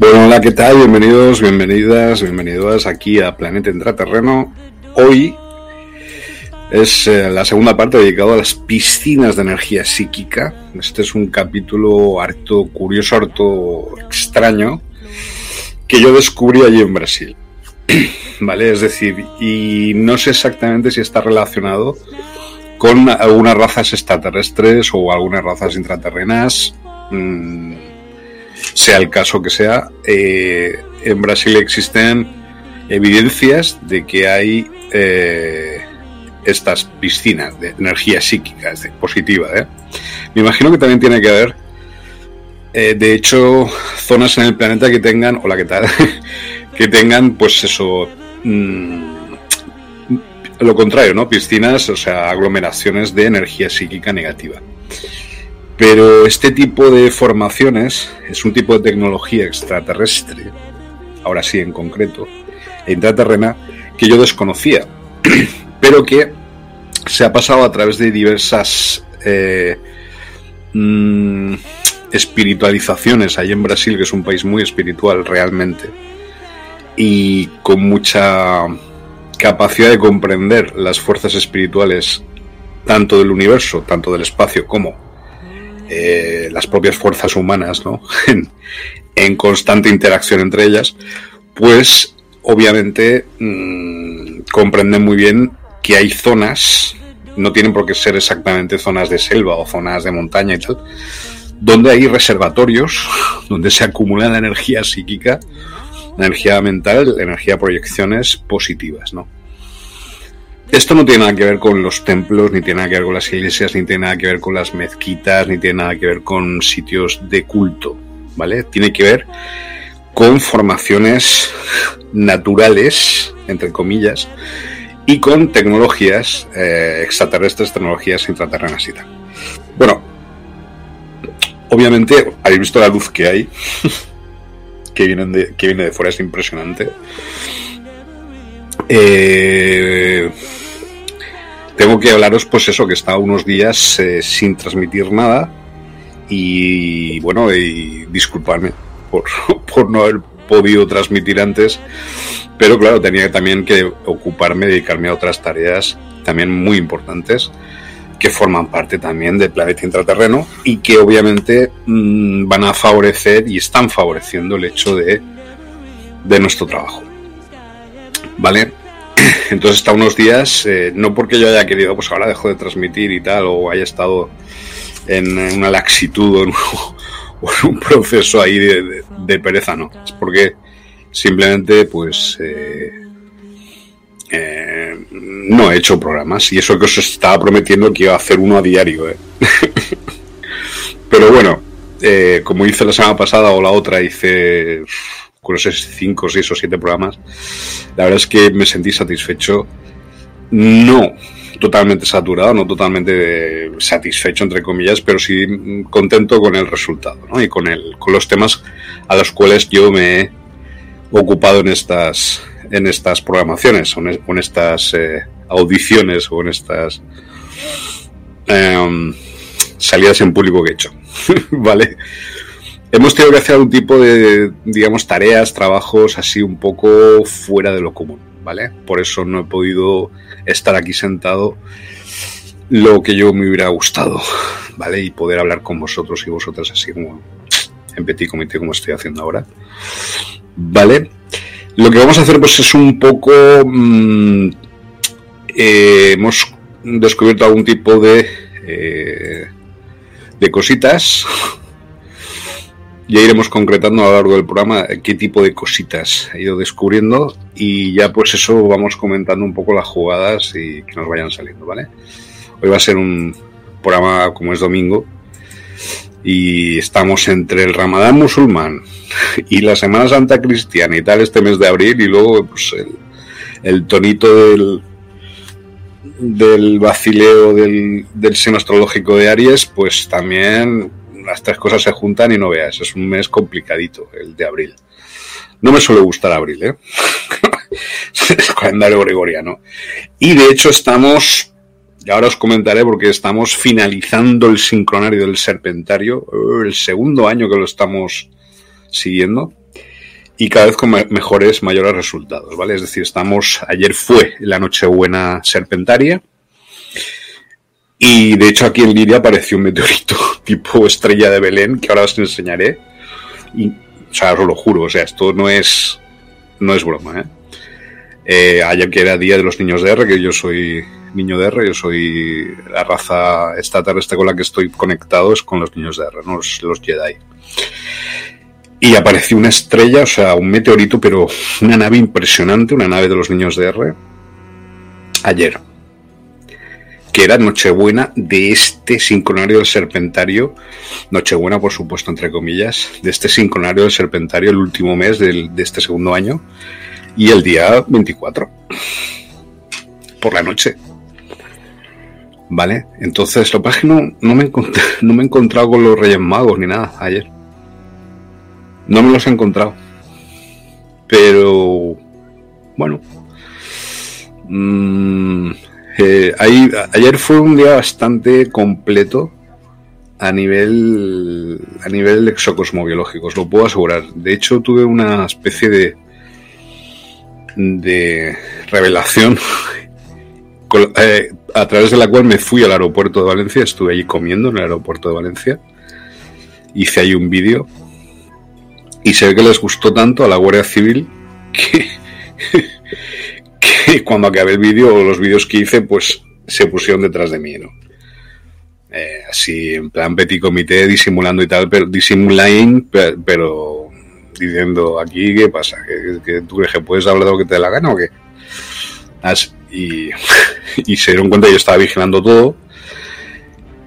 Bueno, hola, ¿qué tal? Bienvenidos, bienvenidas, bienvenidas aquí a Planeta Intraterreno. Hoy es eh, la segunda parte dedicada a las piscinas de energía psíquica. Este es un capítulo harto curioso, harto extraño, que yo descubrí allí en Brasil. ¿Vale? Es decir, y no sé exactamente si está relacionado con algunas razas extraterrestres o algunas razas intraterrenas. Mm, sea el caso que sea, eh, en Brasil existen evidencias de que hay eh, estas piscinas de energía psíquica positiva. ¿eh? Me imagino que también tiene que haber, de hecho, zonas en el planeta que tengan, hola, ¿qué tal? que tengan, pues eso, mm, lo contrario, ¿no? Piscinas, o sea, aglomeraciones de energía psíquica negativa. Pero este tipo de formaciones es un tipo de tecnología extraterrestre, ahora sí en concreto, intraterrena, que yo desconocía, pero que se ha pasado a través de diversas eh, mm, espiritualizaciones ahí en Brasil, que es un país muy espiritual realmente, y con mucha capacidad de comprender las fuerzas espirituales tanto del universo, tanto del espacio como eh, las propias fuerzas humanas, ¿no? en, constante interacción entre ellas, pues obviamente mmm, comprenden muy bien que hay zonas, no tienen por qué ser exactamente zonas de selva o zonas de montaña y tal, donde hay reservatorios, donde se acumula la energía psíquica, energía mental, energía proyecciones positivas, ¿no? Esto no tiene nada que ver con los templos, ni tiene nada que ver con las iglesias, ni tiene nada que ver con las mezquitas, ni tiene nada que ver con sitios de culto, ¿vale? Tiene que ver con formaciones naturales, entre comillas, y con tecnologías eh, extraterrestres, tecnologías intraterrenas y tal. Bueno, obviamente habéis visto la luz que hay, que, viene de, que viene de fuera, es impresionante Eh, tengo que hablaros, pues eso, que estaba unos días eh, sin transmitir nada y bueno, y disculparme por, por no haber podido transmitir antes, pero claro, tenía también que ocuparme, dedicarme a otras tareas también muy importantes que forman parte también del planeta intraterreno y que obviamente mmm, van a favorecer y están favoreciendo el hecho de, de nuestro trabajo. ¿Vale? Entonces está unos días, eh, no porque yo haya querido, pues ahora dejo de transmitir y tal, o haya estado en, una laxitud o en, un proceso ahí de, pereza, no. Es porque simplemente, pues, eh, eh, no he hecho programas y eso que os estaba prometiendo que iba a hacer uno a diario. ¿eh? Pero bueno, eh, como hice la semana pasada o la otra, hice con esos 5, 6 o 7 programas, la verdad es que me sentí satisfecho. No totalmente saturado, no totalmente satisfecho, entre comillas, pero sí contento con el resultado ¿no? y con, el, con los temas a los cuales yo me he ocupado en estas, en estas programaciones, o en, estas eh, audiciones, o en estas eh, salidas en público que he hecho. ¿Vale? Hemos tenido que hacer algún tipo de, digamos, tareas, trabajos así un poco fuera de lo común, ¿vale? Por eso no he podido estar aquí sentado lo que yo me hubiera gustado, ¿vale? Y poder hablar con vosotros y vosotras así como en petit comité como estoy haciendo ahora, ¿vale? Lo que vamos a hacer pues es un poco... Mmm, eh, hemos descubierto algún tipo de... Eh, de cositas ya iremos concretando a lo largo del programa qué tipo de cositas he ido descubriendo y ya pues eso vamos comentando un poco las jugadas y que nos vayan saliendo, ¿vale? Hoy va a ser un programa como es domingo y estamos entre el Ramadán musulmán y la Semana Santa cristiana y tal este mes de abril y luego pues el, tonito del del vacileo del, del seno astrológico de Aries pues también las tres cosas se juntan y no veas, es un mes complicadito el de abril. No me suele gustar abril, ¿eh? el calendario gregoriano. Y de hecho estamos, y ahora os comentaré porque estamos finalizando el sincronario del serpentario, el segundo año que lo estamos siguiendo y cada vez con mejores, mayores resultados, ¿vale? Es decir, estamos, ayer fue la Nochebuena serpentaria y de hecho aquí en Lidia apareció un meteorito tipo estrella de Belén, que ahora os enseñaré. Y, o sea, os lo juro, o sea, esto no es, no es broma, ¿eh? Eh, ayer que era Día de los Niños de R, que yo soy niño de R, yo soy la raza extraterrestre con la que estoy conectado es con los niños de R, no los, los Jedi. Y apareció una estrella, o sea, un meteorito, pero una nave impresionante, una nave de los niños de R, ayer que era Nochebuena de este sincronario del Serpentario, Nochebuena por supuesto entre comillas, de este sincronario del Serpentario el último mes del, de este segundo año y el día 24 por la noche. ¿Vale? Entonces, lo que pasa no, no, me no me he encontrado con los Reyes Magos ni nada ayer. No me los he encontrado. Pero, bueno. Mmm, eh, ayer fue un día bastante completo a nivel a nivel exocosmobiológico, os lo puedo asegurar. De hecho, tuve una especie de de revelación eh, a través de la cual me fui al aeropuerto de Valencia, estuve allí comiendo en el aeropuerto de Valencia, hice ahí un vídeo y se ve que les gustó tanto a la Guardia Civil que que cuando acabé el vídeo o los vídeos que hice, pues se pusieron detrás de mí, ¿no? Eh, así, en plan petit comité, disimulando y tal, pero disimulain, pero, diciendo aquí, ¿qué pasa? ¿Que, tú crees que puedes hablar de lo que te dé la gana o qué? Y, se dieron cuenta yo estaba vigilando todo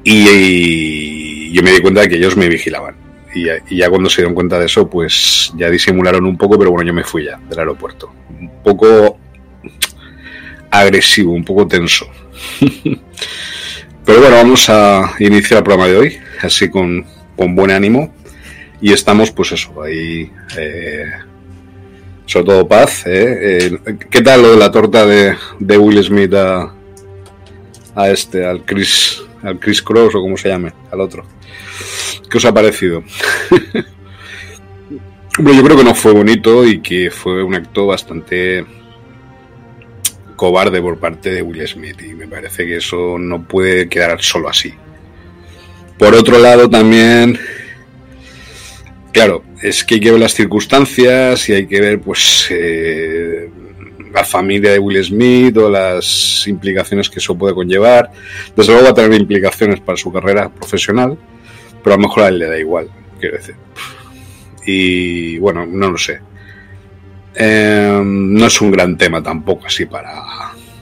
y, yo me di cuenta de que ellos me vigilaban. Y ya cuando se dieron cuenta de eso, pues ya disimularon un poco, pero bueno, yo me fui ya del aeropuerto. Un poco agresivo, un poco tenso. Pero bueno, vamos a iniciar el programa de hoy, así con, con buen ánimo. Y estamos, pues eso, ahí eh, sobre todo paz. ¿eh? ¿Qué tal lo de la torta de, de Will Smith a, a, este, al Chris, al Chris Cross o como se llame, al otro? ¿Qué os ha parecido? Bueno, yo creo que no fue bonito y que fue un acto bastante cobarde por parte de Will Smith y me parece que eso no puede quedar solo así. Por otro lado también, claro, es que hay que ver las circunstancias y hay que ver pues eh, la familia de Will Smith o las implicaciones que eso puede conllevar. Desde luego va a tener implicaciones para su carrera profesional, pero a lo mejor a él le da igual, quiero decir. Y bueno, no lo sé. Em, no es un gran tema tampoco así para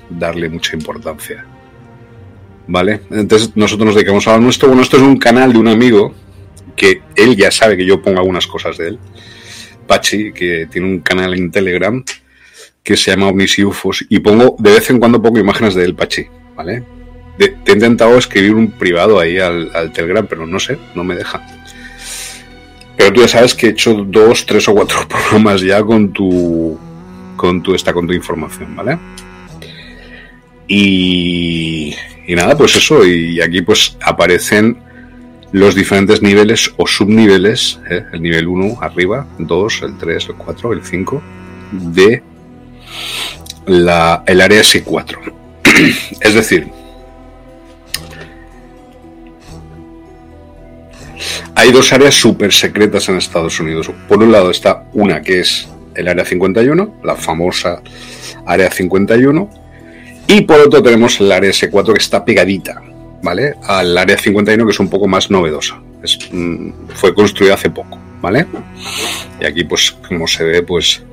darle mucha importancia. ¿Vale? Entonces nosotros nos dedicamos a lo nuestro. Bueno, esto es un canal de un amigo que él ya sabe que yo pongo algunas cosas de él. Pachi, que tiene un canal en Telegram que se llama Omnisiufos y pongo de vez en cuando pongo imágenes de él, Pachi, ¿vale? te he intentado escribir un privado ahí al Telegram, pero no sé, no me deja. Pero tú ya sabes que he hecho dos, tres o cuatro programas ya con tu con tu esta con tu información, ¿vale? Y, y nada, pues eso, y aquí pues aparecen los diferentes niveles o subniveles, ¿eh? el nivel 1 arriba, 2, el 3, el 4, el 5, de la, el área S4. es decir, Hay dos áreas súper secretas en Estados Unidos. Por un lado está una que es el Área 51, la famosa Área 51, y por otro tenemos el Área S4 que está pegadita, ¿vale? Al Área 51 que es un poco más novedosa. Mm, fue construida hace poco, ¿vale? Y aquí, pues, como se ve, pues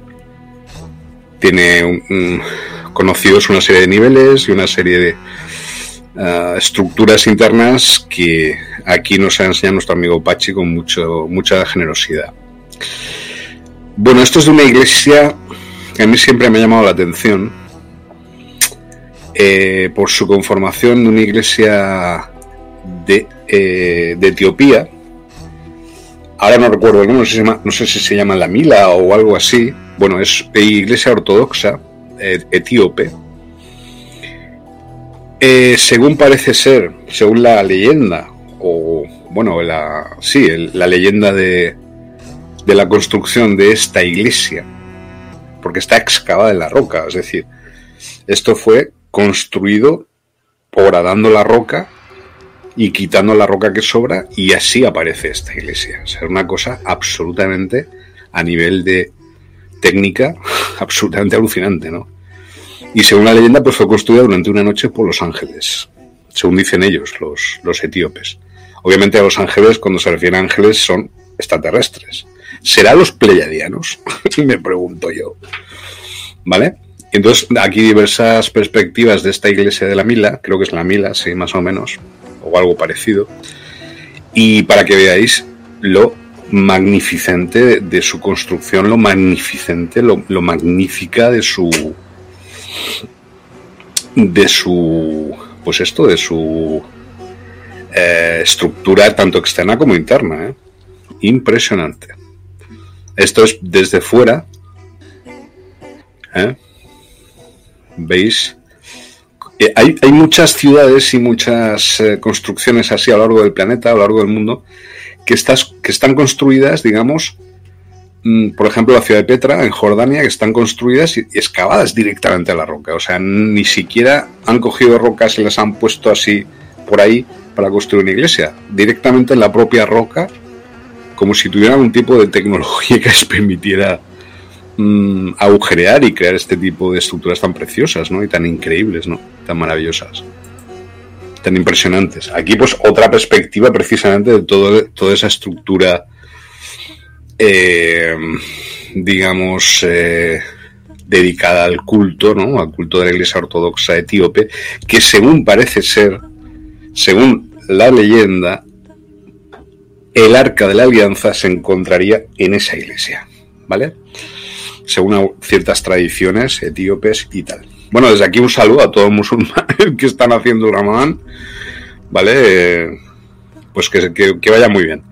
tiene conocidos una serie de niveles y una serie de eh, estructuras internas que aquí nos ha enseñado nuestro amigo Pachi con mucho, mucha generosidad. Bueno, esto es de una iglesia que a mí siempre me ha llamado la atención eh, por su conformación de una iglesia de, eh, de Etiopía. Ahora no recuerdo el nombre, no sé, si se llama la Mila o algo así. Bueno, es iglesia ortodoxa eh, según parece ser, según la leyenda, o bueno, la, sí, la leyenda de, de la construcción de esta iglesia, porque está excavada en la roca, es decir, esto fue construido horadando la roca y quitando la roca que sobra y así aparece esta iglesia. O sea, una cosa absolutamente a nivel de técnica, absolutamente alucinante, ¿no? Y según la leyenda, pues fue construida durante una noche por los ángeles, según dicen ellos, los, los etíopes. Obviamente a los ángeles, cuando se refiere a ángeles, son extraterrestres. ¿Será los pleyadianos? Me pregunto yo. ¿Vale? Entonces, aquí diversas perspectivas de esta iglesia de la Mila, creo que es la Mila, sí, más o menos, o algo parecido. Y para que veáis lo magnificente de su construcción, lo magnificente, lo, lo magnífica de su. De su. pues esto, de su eh, estructura tanto externa como interna. ¿eh? Impresionante. Esto es desde fuera. ¿eh? ¿Veis? Hay, hay, muchas ciudades y muchas construcciones así a lo largo del planeta, a lo largo del mundo, que, estás, que están construidas, digamos, por ejemplo, la ciudad de Petra, en Jordania, que están construidas y excavadas directamente a la roca. O sea, ni siquiera han cogido rocas y las han puesto así por ahí para construir una iglesia, directamente en la propia roca, como si tuvieran un tipo de tecnología que les permitiera mm, agujerear y crear este tipo de estructuras tan preciosas, ¿no? Y tan increíbles, ¿no? Tan maravillosas, tan impresionantes. Aquí, pues, otra perspectiva precisamente de todo, toda esa estructura, eh, digamos, eh, dedicada al culto, ¿no? Al culto de la Iglesia Ortodoxa etíope, que según parece ser, según la leyenda, el arca de la alianza se encontraría en esa iglesia, ¿vale? Según ciertas tradiciones etíopes y tal. Bueno, desde aquí un saludo a todos los musulmanes que están haciendo Ramadán, ¿vale? Pues que, que, vaya muy bien.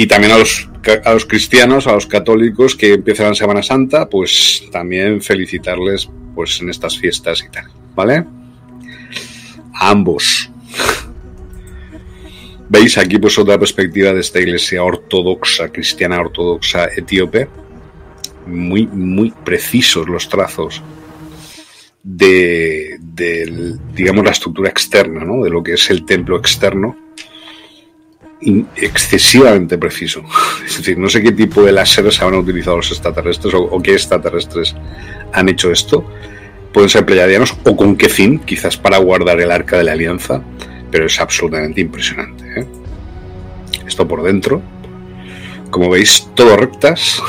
Y también a los a los cristianos, a los católicos que empiezan la Semana Santa, pues también felicitarles pues en estas fiestas y tal, ¿vale? A ambos. ¿Veis aquí pues otra perspectiva de esta iglesia ortodoxa, cristiana ortodoxa etíope? Muy, muy precisos los trazos de, digamos, la estructura externa, ¿no? De lo que es el templo externo excesivamente preciso. Es decir, no sé qué tipo de láseres habrán utilizado los extraterrestres o, qué extraterrestres han hecho esto. Pueden ser pleiadianos o con qué fin, quizás para guardar el arca de la alianza, pero es absolutamente impresionante. ¿eh? Esto por dentro, como veis, todo rectas.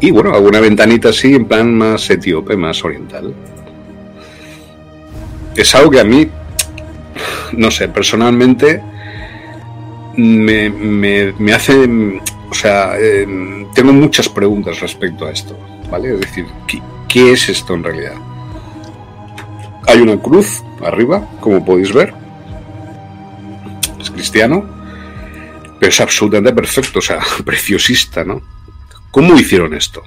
Y bueno, alguna ventanita así en plan más etíope, más oriental. Es algo que a mí, no sé, personalmente me, me, hace, o sea, em, tengo muchas preguntas respecto a esto, ¿vale? Es decir, ¿qué, es esto en realidad? Hay una cruz arriba, como podéis ver. Es cristiano, pero es absolutamente perfecto, o sea, preciosista, ¿no? ¿Cómo hicieron esto?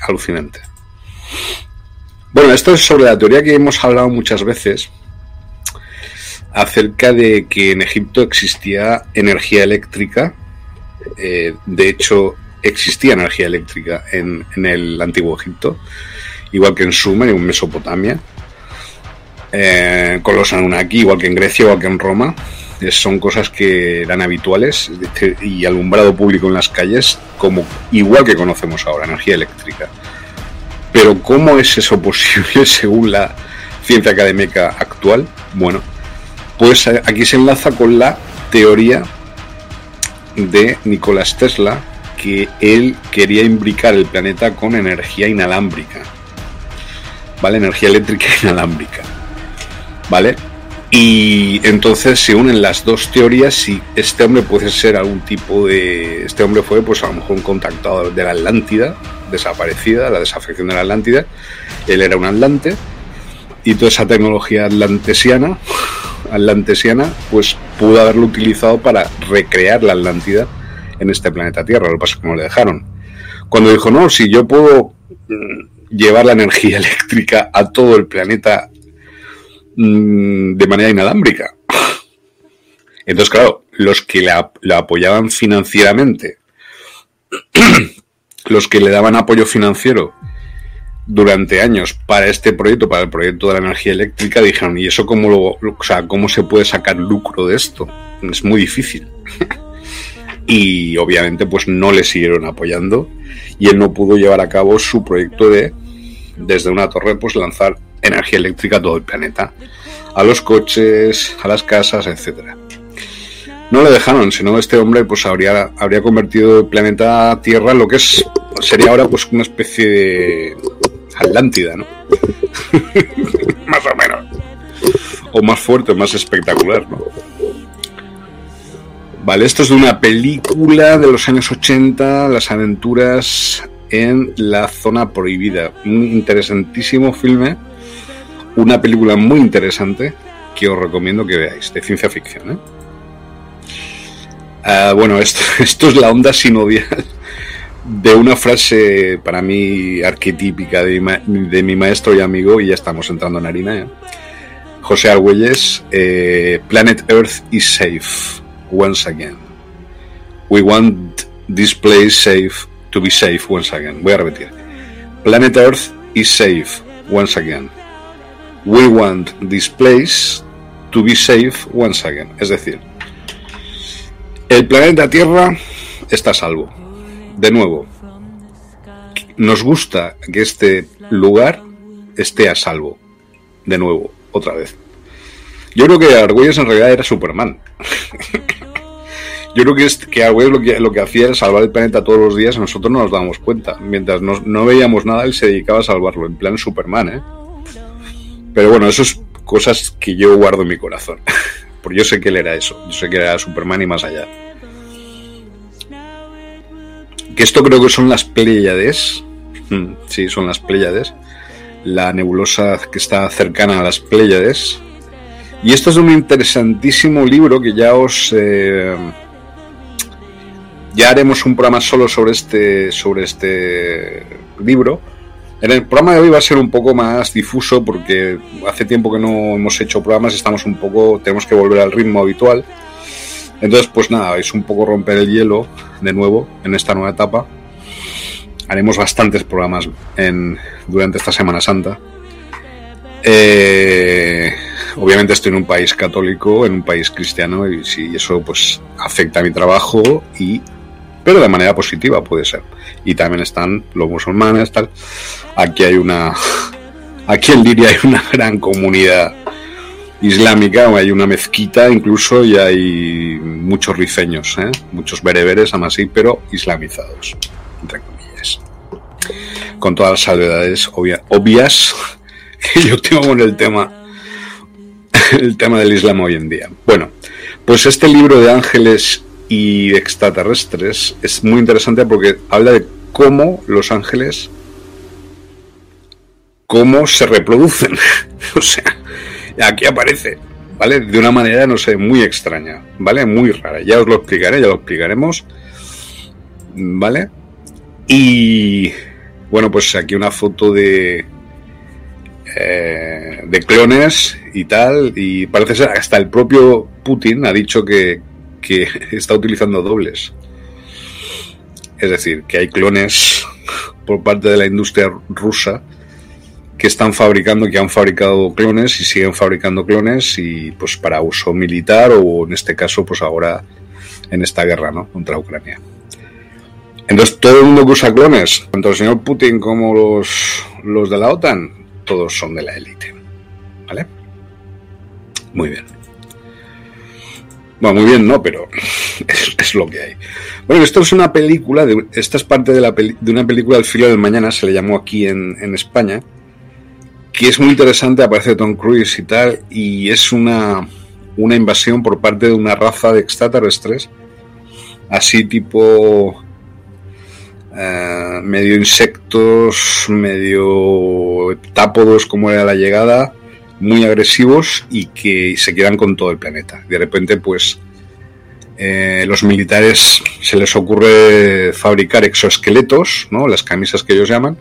Alucinante. Bueno, esto es sobre la teoría que hemos hablado muchas veces, acerca de que en Egipto existía energía eléctrica. Eh, de hecho, existía energía eléctrica en, el antiguo Egipto, igual que en Sumer en Mesopotamia, eh, con los Anunnaki, igual que en Grecia, igual que en Roma. son cosas que eran habituales y alumbrado público en las calles, como igual que conocemos ahora, energía eléctrica. Pero ¿cómo es eso posible según la ciencia académica actual? Bueno, pues eh, aquí se enlaza con la teoría de Nicolás Tesla, que él quería imbricar el planeta con energía inalámbrica. ¿Vale? Energía eléctrica inalámbrica. ¿Vale? Y entonces se unen las dos teorías y este hombre puede ser algún tipo de... Este hombre fue pues a lo mejor un contactado de la Atlántida, desaparecida, la desafección de la Atlántida. Él era un atlante y toda esa tecnología atlantesiana atlantesiana, pues pudo haberlo utilizado para recrear la Atlántida en este planeta Tierra. Lo que pasa es que no le dejaron. Cuando dijo, no, si yo puedo mm, llevar la energía eléctrica a todo el planeta mm, de manera inalámbrica. Entonces, claro, los que la, la apoyaban financieramente, los que le daban apoyo financiero durante años para este proyecto, para el proyecto de la energía eléctrica, dijeron, ¿y eso cómo, lo, o sea, cómo se puede sacar lucro de esto? Es muy difícil. y obviamente pues no le siguieron apoyando y él no pudo llevar a cabo su proyecto de, desde una torre, pues lanzar energía eléctrica a todo el planeta, a los coches, a las casas, etcétera. No le dejaron, sino este hombre pues habría, habría convertido el planeta Tierra en lo que es sería ahora pues una especie de Atlántida, ¿no? más o menos. O más fuerte, más espectacular, ¿no? Vale, esto es de una película de los años 80, Las aventuras en la zona prohibida. Un interesantísimo filme, una película muy interesante que os recomiendo que veáis, de ciencia ficción. ¿eh? Ah, bueno, esto, esto es la onda sinodial de una frase para mí arquetípica de mi, maestro y amigo, y ya estamos entrando en harina, ¿eh? José Argüelles, eh, Planet Earth is safe once again. We want this place safe to be safe once again. Voy a repetir. Planet Earth is safe once again. We want this place to be safe once again. Es decir, el planeta Tierra está salvo de nuevo, nos gusta que este lugar esté a salvo. De nuevo, otra vez. Yo creo que Argüelles en realidad era Superman. Yo creo que, es, que Argüelles lo que, lo que hacía era salvar el planeta todos los días nosotros no nos dábamos cuenta. Mientras no, veíamos nada, él se dedicaba a salvarlo, en plan Superman, ¿eh? Pero bueno, eso es cosas que yo guardo en mi corazón. Porque yo sé que él era eso. Yo sé que era Superman y más allá que esto creo que son las Pléyades. Mm, sí, son las Pléyades. La nebulosa que está cercana a las Pléyades. Y esto es un interesantísimo libro que ya os. Eh, ya haremos un programa solo sobre este, sobre este libro. En el programa de hoy va a ser un poco más difuso porque hace tiempo que no hemos hecho programas, estamos un poco, tenemos que volver al ritmo habitual. Entonces, pues nada, es un poco romper el hielo de nuevo en esta nueva etapa. Haremos bastantes programas durante esta Semana Santa. Eh, obviamente estoy en un país católico, en un país cristiano, y si eso pues afecta a mi trabajo y pero de manera positiva puede ser. Y también están los musulmanes, tal. Aquí hay una, aquí en Liria hay una gran comunidad islámica, hay una mezquita incluso y hay muchos rifeños, ¿eh? muchos bereberes, así, pero islamizados, entre comillas. Con todas las salvedades obvias que yo tengo con el tema, el tema del Islam hoy en día. Bueno, pues este libro de ángeles y extraterrestres es muy interesante porque habla de cómo los ángeles cómo se reproducen. o sea, aquí aparece, ¿vale? De una manera, no sé, muy extraña, ¿vale? Muy rara. Ya os lo explicaré, ya lo explicaremos, ¿vale? Y bueno, pues aquí una foto de eh, de clones y tal, y parece ser hasta el propio Putin ha dicho que, que está utilizando dobles. Es decir, que hay clones por parte de la industria rusa que están fabricando, que han fabricado clones y siguen fabricando clones y pues para uso militar o en este caso pues ahora en esta guerra ¿no? contra Ucrania. Entonces todo el mundo que usa clones, tanto el señor Putin como los, los de la OTAN, todos son de la élite. ¿Vale? Muy bien. Bueno, muy bien, no, pero es, lo que hay. Bueno, esto es una película, de, esta es parte de, la de una película del filo del mañana, se le llamó aquí en, en, España, que es muy interesante, aparece Tom Cruise y tal, y es una, una invasión por parte de una raza de extraterrestres, así tipo eh, medio insectos, medio tápodos como era la llegada, muy agresivos y que se quedan con todo el planeta. De repente, pues, eh, los militares se les ocurre fabricar exoesqueletos, ¿no? Las camisas que ellos llaman,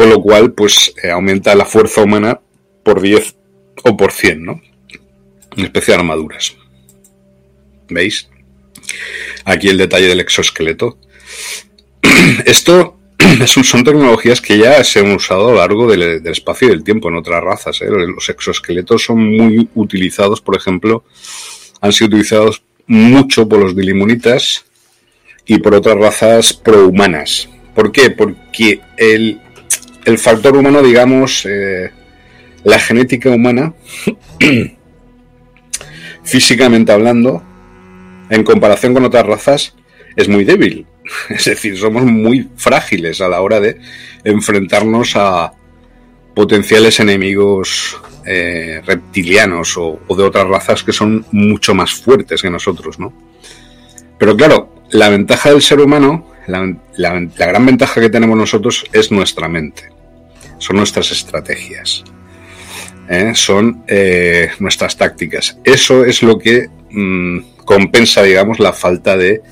con lo cual, pues, eh, aumenta la fuerza humana por 10 o por 100, ¿no? En especial armaduras. ¿Veis? Aquí el detalle del exoesqueleto. Esto son tecnologías que ya se han usado a lo largo del, espacio y del tiempo en otras razas. ¿eh? Los exoesqueletos son muy utilizados, por ejemplo, han sido utilizados mucho por los dilimunitas y por otras razas prohumanas. ¿Por qué? Porque el, factor humano, digamos, eh, la genética humana, físicamente hablando, en comparación con otras razas, es muy débil. Es decir, somos muy frágiles a la hora de enfrentarnos a potenciales enemigos eh, reptilianos o, de otras razas que son mucho más fuertes que nosotros, ¿no? Pero claro, la ventaja del ser humano, la, gran ventaja que tenemos nosotros es nuestra mente, son nuestras estrategias, ¿eh? son eh, nuestras tácticas. Eso es lo que mm, compensa, digamos, la falta de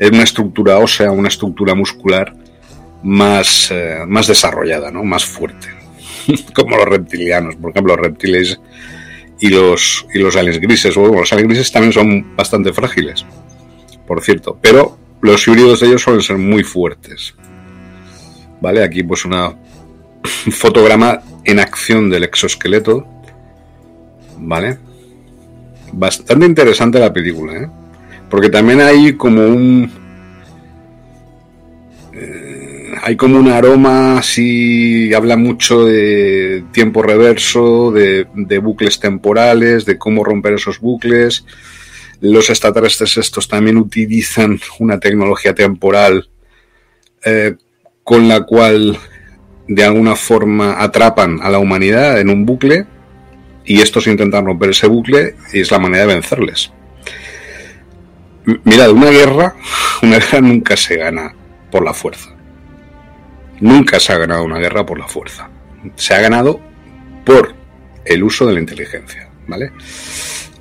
una estructura ósea, una estructura muscular más, eh, más desarrollada, ¿no? más fuerte. Como los reptilianos, por ejemplo, los reptiles y los, y los aliens grises. Los aliens grises también son bastante frágiles, por cierto, pero los híbridos de ellos suelen ser muy fuertes. ¿Vale? Aquí pues una fotograma en acción del exoesqueleto. ¿Vale? Bastante interesante la película, ¿eh? Porque también hay como un. Eh, hay como un aroma así. Habla mucho de tiempo reverso, de, bucles temporales, de cómo romper esos bucles. Los extraterrestres estos también utilizan una tecnología temporal eh, con la cual de alguna forma atrapan a la humanidad en un bucle y estos intentan romper ese bucle y es la manera de vencerles. Mirad, una guerra, una guerra nunca se gana por la fuerza. Nunca se ha ganado una guerra por la fuerza. Se ha ganado por el uso de la inteligencia, ¿vale?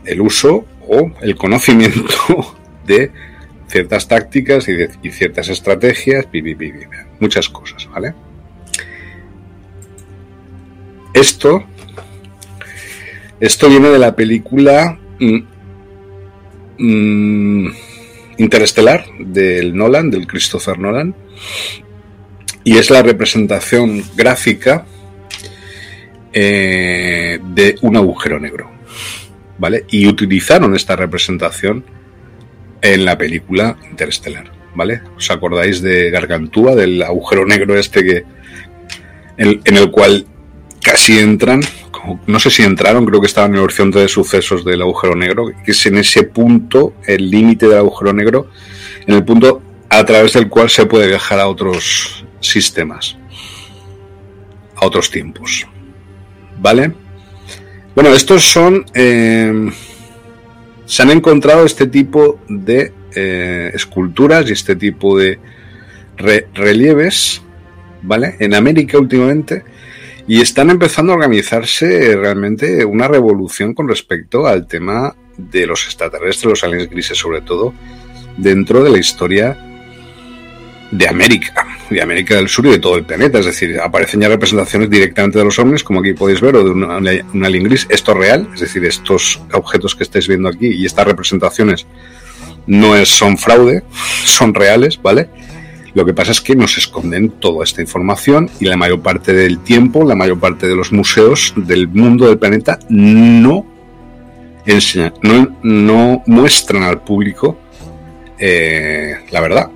El uso o el conocimiento de ciertas tácticas y, ciertas estrategias, muchas cosas, ¿vale? Esto, esto viene de la película mm, mm, Interestelar del Nolan, del Christopher Nolan, y es la representación gráfica eh, de un agujero negro, ¿vale? Y utilizaron esta representación en la película Interestelar, ¿vale? ¿Os acordáis de Gargantúa, del agujero negro este que en, el cual casi entran, no sé si entraron, creo que estaban en el horizonte de sucesos del agujero negro, que es en ese punto, el límite del agujero negro, en el punto a través del cual se puede viajar a otros sistemas, a otros tiempos. ¿Vale? Bueno, estos son... Eh, se han encontrado este tipo de eh, esculturas y este tipo de relieves, ¿vale? En América últimamente y están empezando a organizarse realmente una revolución con respecto al tema de los extraterrestres, los aliens grises sobre todo, dentro de la historia de América, de América del Sur y de todo el planeta. Es decir, aparecen ya representaciones directamente de los ovnis, como aquí podéis ver, o de una, una. Esto es real, es decir, estos objetos que estáis viendo aquí y estas representaciones no es, son fraude, son reales, ¿vale? Lo que pasa es que nos esconden toda esta información y la mayor parte del tiempo, la mayor parte de los museos del mundo del planeta no enseñan, no, no muestran al público eh, la verdad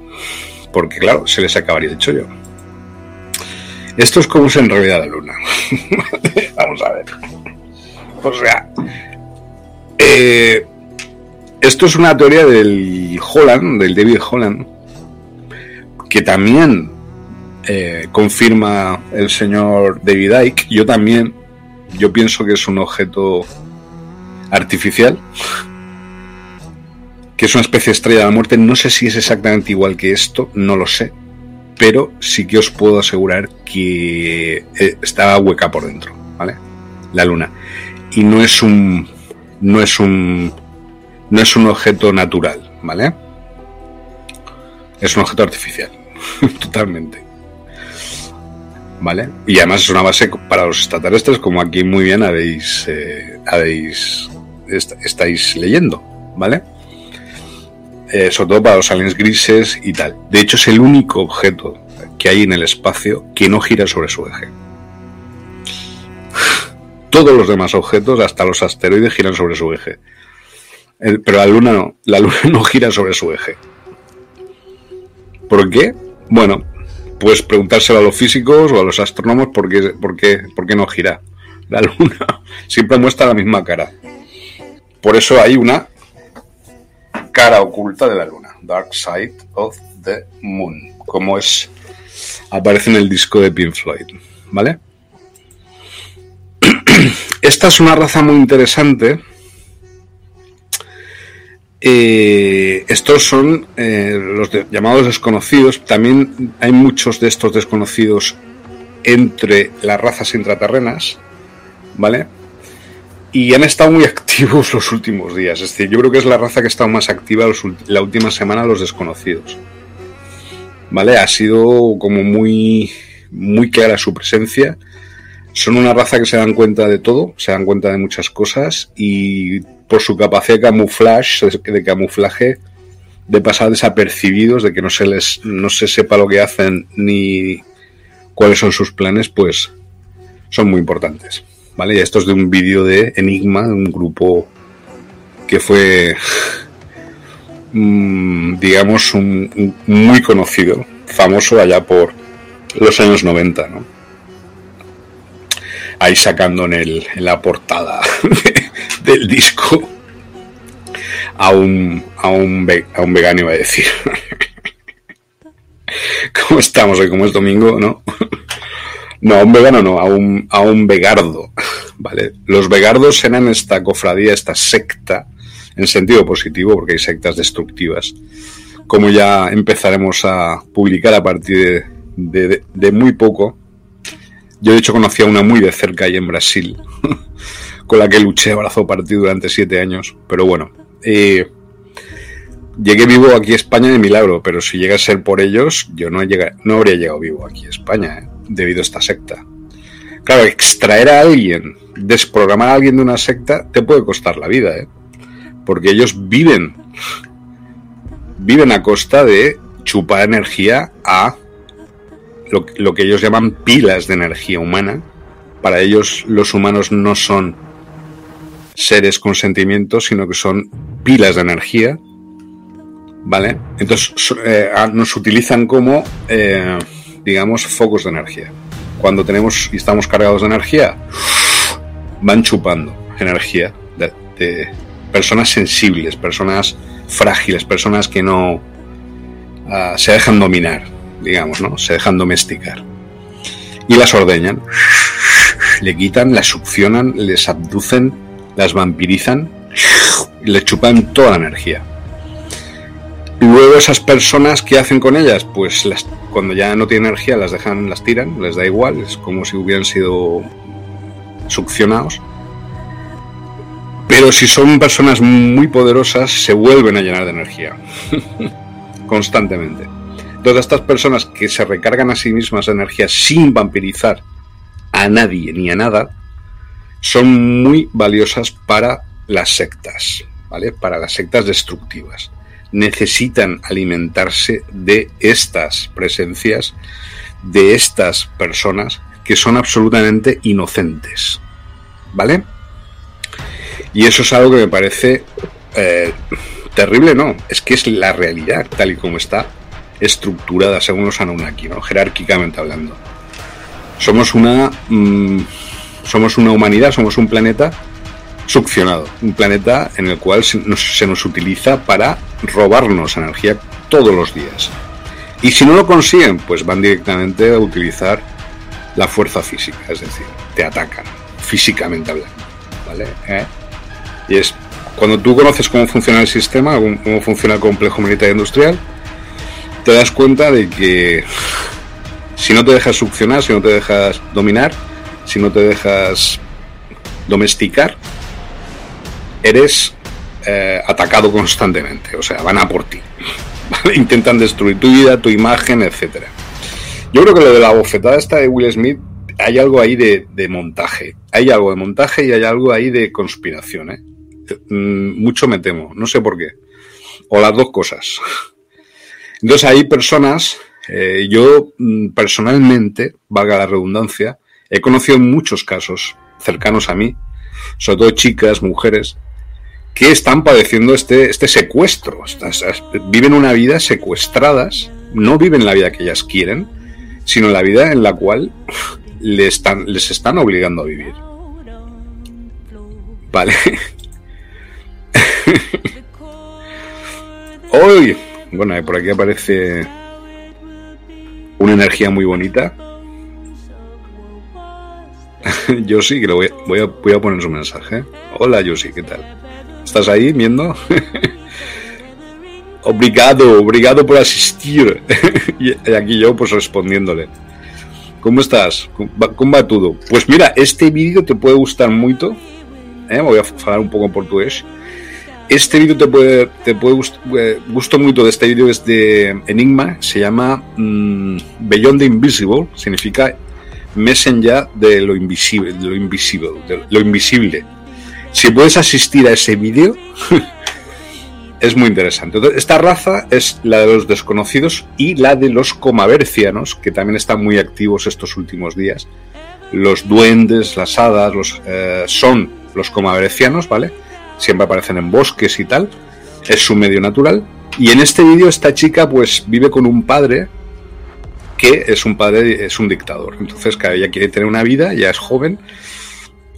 porque claro, se les acabaría el chollo. Esto es como es en realidad la luna. Vamos a ver. O sea, eh, esto es una teoría del Holland, del David Holland, que también eh, confirma el señor David Icke. Yo también, yo pienso que es un objeto artificial que es una especie de estrella de la muerte. No sé si es exactamente igual que esto, no lo sé, pero sí que os puedo asegurar que eh, está hueca por dentro, ¿vale? La luna. Y no es un no es un no es un objeto natural, ¿vale? Es un objeto artificial, totalmente. ¿Vale? Y además es una base para los extraterrestres, como aquí muy bien habéis, eh, habéis estáis leyendo, ¿vale? Eh, sobre todo para los aliens grises y tal. De hecho, es el único objeto que hay en el espacio que no gira sobre su eje. Todos los demás objetos, hasta los asteroides, giran sobre su eje. pero la Luna no. La Luna no gira sobre su eje. ¿Por qué? Bueno, pues preguntárselo a los físicos o a los astrónomos por qué, por qué, por qué no gira. La Luna siempre muestra la misma cara. Por eso hay una cara oculta de la luna, Dark Side of the Moon, como es aparece en el disco de Pink Floyd, ¿vale? Esta es una raza muy interesante. Eh, estos son eh, los llamados desconocidos. También hay muchos de estos desconocidos entre las razas intraterrenas, ¿vale? Y han estado muy activos los últimos días. Es decir, yo creo que es la raza que ha estado más activa la última semana, los desconocidos. ¿Vale? Ha sido como muy, muy clara su presencia. Son una raza que se dan cuenta de todo, se dan cuenta de muchas cosas y por su capacidad de camuflaje, de camuflaje, de pasar desapercibidos, de que no se les, no se sepa lo que hacen ni cuáles son sus planes, pues son muy importantes. ¿Vale? Esto es de un vídeo de Enigma, un grupo que fue, mm, digamos, un, muy conocido, famoso allá por los años 90, ¿no? Ahí sacando en, el, la portada del disco a un, a un, a un vegano, iba a decir. ¿Cómo estamos hoy? Como es domingo, ¿no? No, a un vegano no, a un, a un vegardo. ¿vale? Los vegardos eran esta cofradía, esta secta, en sentido positivo, porque hay sectas destructivas, como ya empezaremos a publicar a partir de, muy poco. Yo de hecho conocía una muy de cerca ahí en Brasil, con la que luché abrazo partido durante siete años, pero bueno. Eh, llegué vivo aquí a España de milagro, pero si llega a ser por ellos, yo no, no habría llegado vivo aquí a España, ¿eh? Debido a esta secta. Claro, extraer a alguien, desprogramar a alguien de una secta, te puede costar la vida, ¿eh? porque ellos viven, viven a costa de chupar energía a lo, que ellos llaman pilas de energía humana. Para ellos los humanos no son seres con sentimientos, sino que son pilas de energía. ¿Vale? Entonces eh, nos utilizan como, eh, digamos, focos de energía. Cuando tenemos y estamos cargados de energía, van chupando energía de, personas sensibles, personas frágiles, personas que no ah, se dejan dominar, digamos, ¿no? Se dejan domesticar. Y las ordeñan, le quitan, las succionan, les abducen las vampirizan le chupan toda la energía. Luego esas personas, ¿qué hacen con ellas? Pues las, cuando ya no tienen energía las dejan, las tiran, les da igual, es como si hubieran sido succionados. Pero si son personas muy poderosas, se vuelven a llenar de energía. Constantemente. Todas estas personas que se recargan a sí mismas de energía sin vampirizar a nadie ni a nada, son muy valiosas para las sectas, ¿vale? Para las sectas destructivas. Necesitan alimentarse de estas presencias, de estas personas que son absolutamente inocentes, ¿vale? Y eso es algo que me parece eh, terrible, ¿no? Es que es la realidad tal y como está estructurada según los Anunnaki, ¿no? Jerárquicamente hablando. Somos una... Mm, somos una humanidad, somos un planeta succionado, un planeta en el cual se nos, utiliza para robarnos energía todos los días. Y si no lo consiguen, pues van directamente a utilizar la fuerza física, es decir, te atacan físicamente hablando. ¿vale? ¿Eh? Y es cuando tú conoces cómo funciona el sistema, cómo funciona el complejo militar industrial, te das cuenta de que si no te dejas succionar, si no te dejas dominar, si no te dejas domesticar, eres eh, atacado constantemente. O sea, van a por ti. Intentan destruir tu vida, tu imagen, etcétera. Yo creo que lo de la bofetada esta de Will Smith, hay algo ahí de, montaje. Hay algo de montaje y hay algo ahí de conspiración. ¿eh? Mm, mucho me temo, no sé por qué. O las dos cosas. Entonces hay personas, eh, yo mm, personalmente, valga la redundancia, He conocido muchos casos cercanos a mí, sobre todo chicas, mujeres, que están padeciendo este, este secuestro. viven una vida secuestradas, no viven la vida que ellas quieren, sino la vida en la cual les están, les están obligando a vivir. Vale. Hoy, bueno, por aquí aparece una energía muy bonita yo sí, que lo voy, a, voy a poner su mensaje. Hola, Yoshi, ¿qué tal? ¿Estás ahí viendo? obrigado, obrigado por asistir. y aquí yo pues respondiéndole. ¿Cómo estás? ¿Cómo va todo? Pues mira, este vídeo te puede gustar mucho. ¿eh? Voy a hablar un poco en portugués. Este vídeo te puede, te puede eh, gustar mucho de este vídeo es de Enigma, se llama mm, Beyond the Invisible, significa Messenger de lo invisible, lo invisible, de lo invisible. Si puedes asistir a ese vídeo, es muy interesante. esta raza es la de los desconocidos y la de los comavercianos, que también están muy activos estos últimos días. Los duendes, las hadas, los, eh, son los comavercianos, ¿vale? Siempre aparecen en bosques y tal. Es su medio natural. Y en este vídeo esta chica pues vive con un padre que es un padre, es un dictador. Entonces, cada ella quiere tener una vida, ya es joven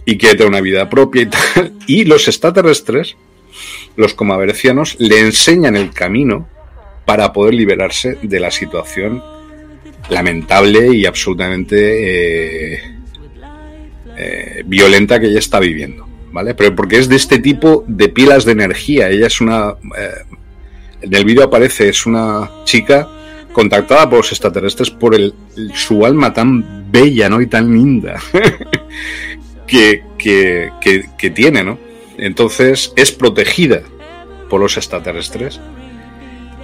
y quiere tener una vida propia y tal. Y los extraterrestres, los comavercianos, le enseñan el camino para poder liberarse de la situación lamentable y absolutamente eh, eh, violenta que ella está viviendo. ¿Vale? Pero porque es de este tipo de pilas de energía. Ella es una. Eh, en el vídeo aparece, es una chica contactada por los extraterrestres por el, su alma tan bella ¿no? y tan linda que, que, tiene, ¿no? Entonces es protegida por los extraterrestres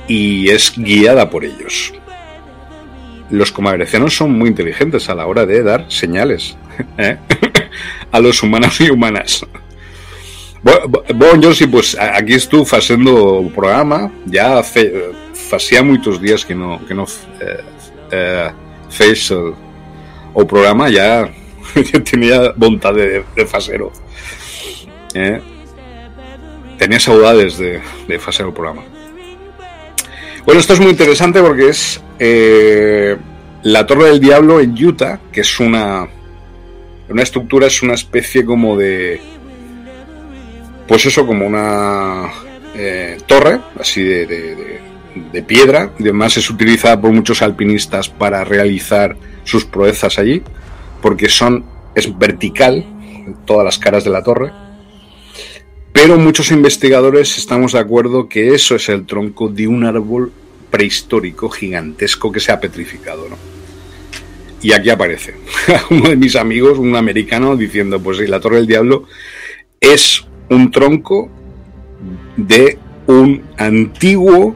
y es guiada por ellos. Los comagrecianos son muy inteligentes a la hora de dar señales ¿eh? a los humanos y humanas. Bon, yo sí, pues aquí estuve haciendo el programa, ya hace, hacía muchos días que no, que no eh, eh el, programa, ya, tenía voluntad de, de fasero. Eh. Tenía saudades de, de hacer el programa. Bueno, esto es muy interesante porque es eh, la Torre del Diablo en Utah, que es una, una estructura, es una especie como de pues eso, como una eh, torre, así de, de, piedra, y además es utilizada por muchos alpinistas para realizar sus proezas allí, porque son, es vertical, todas las caras de la torre, pero muchos investigadores estamos de acuerdo que eso es el tronco de un árbol prehistórico gigantesco que se ha petrificado, ¿no? Y aquí aparece uno de mis amigos, un americano, diciendo, pues sí, la Torre del Diablo es un tronco de un antiguo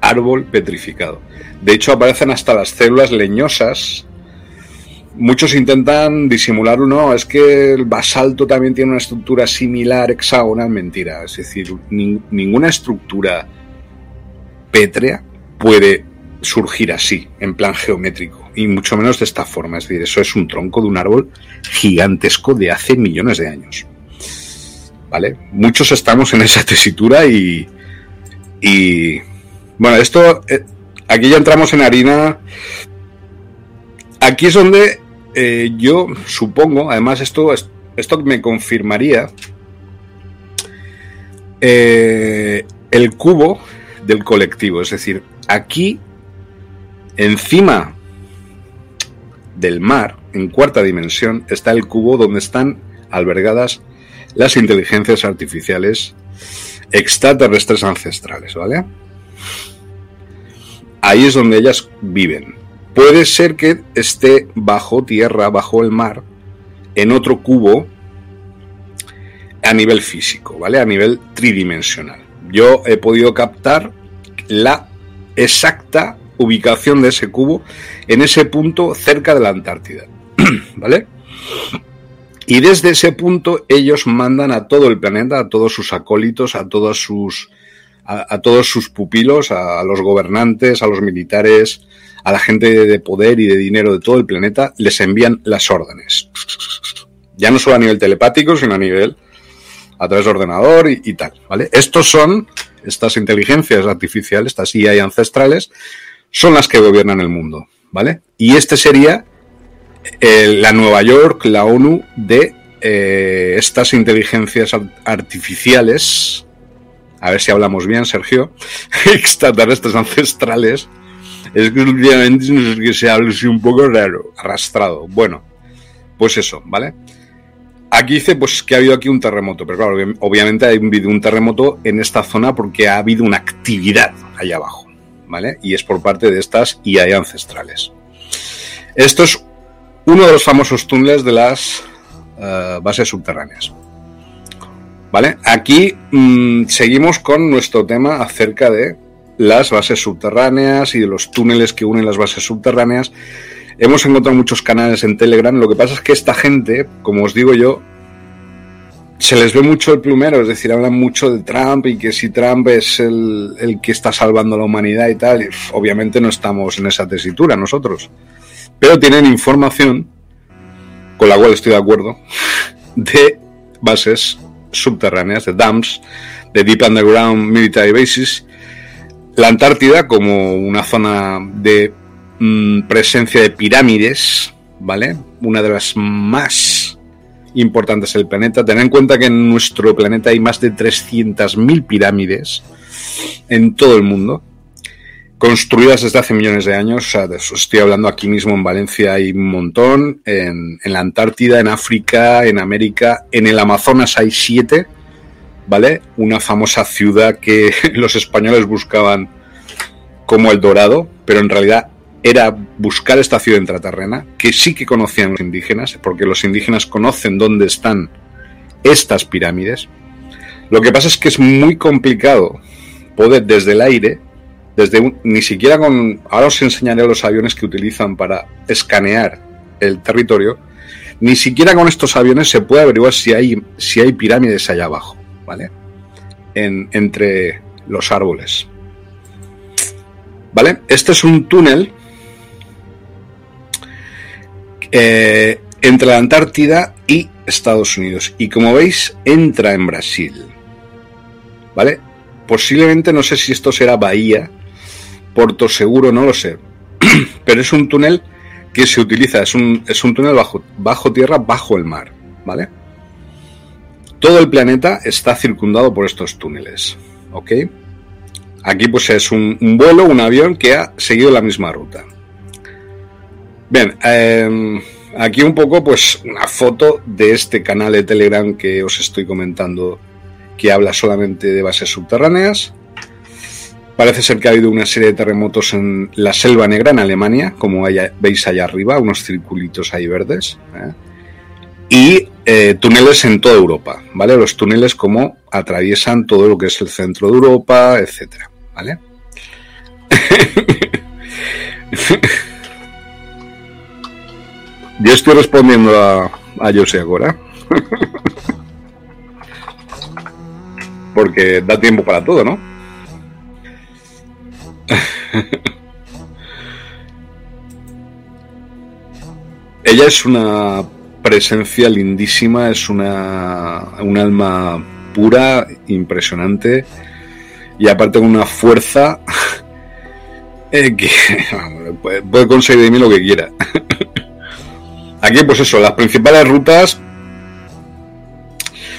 árbol petrificado. De hecho, aparecen hasta las células leñosas. Muchos intentan disimularlo, no, es que el basalto también tiene una estructura similar, hexagonal, mentira. Es decir, ninguna estructura pétrea puede surgir así, en plan geométrico, y mucho menos de esta forma. Es decir, eso es un tronco de un árbol gigantesco de hace millones de años. ¿vale? Muchos estamos en esa tesitura y, y bueno, esto, eh, aquí ya entramos en harina. Aquí es donde eh, yo supongo, además esto, esto me confirmaría eh, el cubo del colectivo, es decir, aquí encima del mar, en cuarta dimensión, está el cubo donde están albergadas las inteligencias artificiales extraterrestres ancestrales, ¿vale? Ahí es donde ellas viven. Puede ser que esté bajo tierra, bajo el mar, en otro cubo a nivel físico, ¿vale? A nivel tridimensional. Yo he podido captar la exacta ubicación de ese cubo en ese punto cerca de la Antártida, ¿vale? Y desde ese punto ellos mandan a todo el planeta, a todos sus acólitos, a todos sus, a, todos sus pupilos, a, los gobernantes, a los militares, a la gente de poder y de dinero de todo el planeta, les envían las órdenes. Ya no solo a nivel telepático, sino a nivel a través de ordenador y, tal, ¿vale? Estos son, estas inteligencias artificiales, estas IA ancestrales, son las que gobiernan el mundo, ¿vale? Y este sería la Nueva York, la ONU, de eh, estas inteligencias artificiales, a ver si hablamos bien, Sergio, extraterrestres ancestrales, es que últimamente que se habla así un poco raro, arrastrado. Bueno, pues eso, ¿vale? Aquí dice pues que ha habido aquí un terremoto, pero claro, obviamente ha habido un terremoto en esta zona porque ha habido una actividad allá abajo, ¿vale? Y es por parte de estas IA ancestrales. Esto es uno de los famosos túneles de las eh, bases subterráneas. ¿Vale? Aquí mm, seguimos con nuestro tema acerca de las bases subterráneas y de los túneles que unen las bases subterráneas. Hemos encontrado muchos canales en Telegram. Lo que pasa es que esta gente, como os digo yo, se les ve mucho el plumero, es decir, hablan mucho de Trump y que si Trump es el, el que está salvando a la humanidad y tal, obviamente no estamos en esa tesitura nosotros pero tienen información, con la cual estoy de acuerdo, de bases subterráneas, de dams, de Deep Underground Military Bases, la Antártida como una zona de mm, presencia de pirámides, ¿vale? Una de las más importantes del planeta. Ten en cuenta que en nuestro planeta hay más de 300.000 pirámides en todo el mundo construidas desde hace millones de años. O sea, estoy hablando aquí mismo en Valencia hay un montón, en, la Antártida, en África, en América, en el Amazonas hay siete, ¿vale? Una famosa ciudad que los españoles buscaban como el Dorado, pero en realidad era buscar esta ciudad intraterrena, que sí que conocían los indígenas, porque los indígenas conocen dónde están estas pirámides. Lo que pasa es que es muy complicado poder desde el aire desde ni siquiera con, ahora os enseñaré los aviones que utilizan para escanear el territorio, ni siquiera con estos aviones se puede averiguar si hay, si hay pirámides allá abajo, ¿vale? En, entre los árboles. ¿Vale? Este es un túnel eh, entre la Antártida y Estados Unidos. Y como veis, entra en Brasil. ¿Vale? Posiblemente no sé si esto será Bahía, Puerto Seguro, no lo sé. Pero es un túnel que se utiliza, es un, es un túnel bajo, bajo tierra, bajo el mar. ¿Vale? Todo el planeta está circundado por estos túneles. ¿Ok? Aquí pues es un, vuelo, un avión que ha seguido la misma ruta. Bien, em, aquí un poco pues una foto de este canal de Telegram que os estoy comentando que habla solamente de bases subterráneas. Parece ser que ha habido una serie de terremotos en la Selva Negra, en Alemania, como veis allá arriba, unos circulitos ahí verdes. ¿eh? Y eh, túneles en toda Europa, ¿vale? Los túneles como atraviesan todo lo que es el centro de Europa, etcétera, ¿vale? Yo estoy respondiendo a, a José ahora. Porque da tiempo para todo, ¿no? Ella es una presencia lindísima, es una, un alma pura, impresionante y aparte con una fuerza eh, que puede, conseguir de mí lo que quiera. Aquí pues eso, las principales rutas,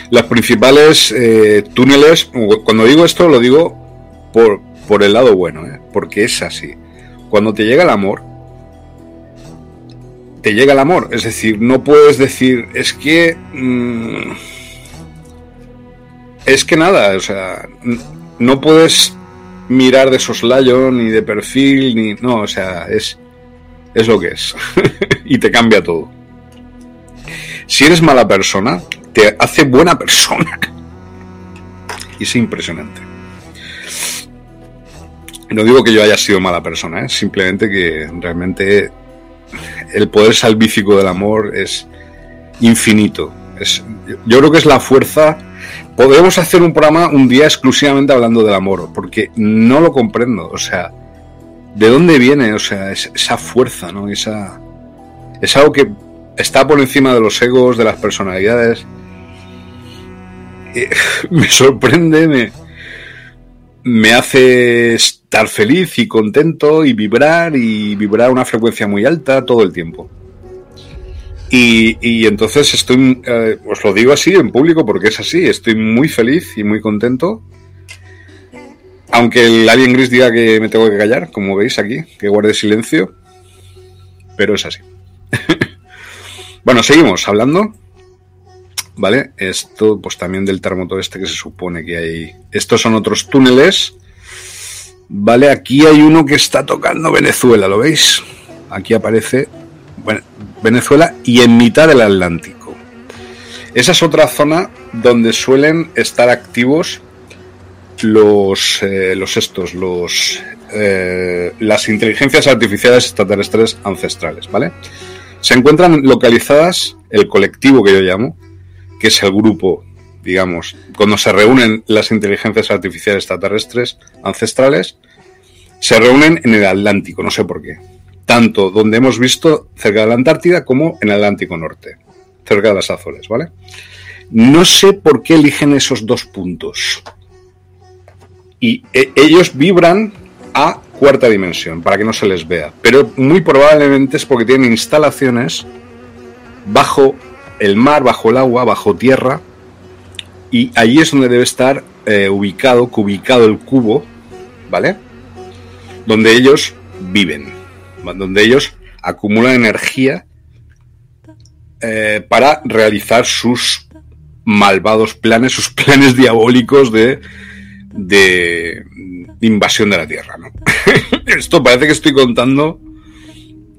las principales eh, túneles, cuando digo esto lo digo por, por el lado bueno, ¿eh? porque es así. Cuando te llega el amor, te llega el amor. Es decir, no puedes decir, es que... Mm, es que nada, o sea, no puedes mirar de soslayo, ni de perfil, ni... No, o sea, es, es lo que es. y te cambia todo. Si eres mala persona, te hace buena persona. y es impresionante. No digo que yo haya sido mala persona, ¿eh? simplemente que realmente el poder salvífico del amor es infinito. Es, yo creo que es la fuerza. Podemos hacer un programa un día exclusivamente hablando del amor, porque no lo comprendo. O sea, ¿de dónde viene? O sea, esa fuerza, ¿no? Esa, es algo que está por encima de los egos, de las personalidades. me sorprende, me, me hace estar feliz y contento y vibrar y vibrar a una frecuencia muy alta todo el tiempo. Y, entonces estoy, eh, os lo digo así en público porque es así, estoy muy feliz y muy contento. Aunque el alien gris diga que me tengo que callar, como veis aquí, que guarde silencio, pero es así. bueno, seguimos hablando. ¿vale? Esto, pues también del terremoto este que se supone que hay. Estos son otros túneles, ¿vale? Aquí hay uno que está tocando Venezuela, ¿lo veis? Aquí aparece Venezuela y en mitad del Atlántico. Esa es otra zona donde suelen estar activos los, eh, los estos, los, eh, las inteligencias artificiales extraterrestres ancestrales, ¿vale? Se encuentran localizadas, el colectivo que yo llamo, que es el grupo, digamos, cuando se reúnen las inteligencias artificiales extraterrestres ancestrales, se reúnen en el Atlántico, no sé por qué. Tanto donde hemos visto cerca de la Antártida como en el Atlántico Norte, cerca de las Azores, ¿vale? No sé por qué eligen esos dos puntos. Y eh, ellos vibran a cuarta dimensión, para que no se les vea. Pero muy probablemente es porque tienen instalaciones bajo el mar, bajo el agua, bajo tierra, y allí es donde debe estar eh, ubicado, cubicado el cubo, ¿vale? Donde ellos viven, donde ellos acumulan energía eh, para realizar sus malvados planes, sus planes diabólicos de, de invasión de la Tierra, ¿no? Esto parece que estoy contando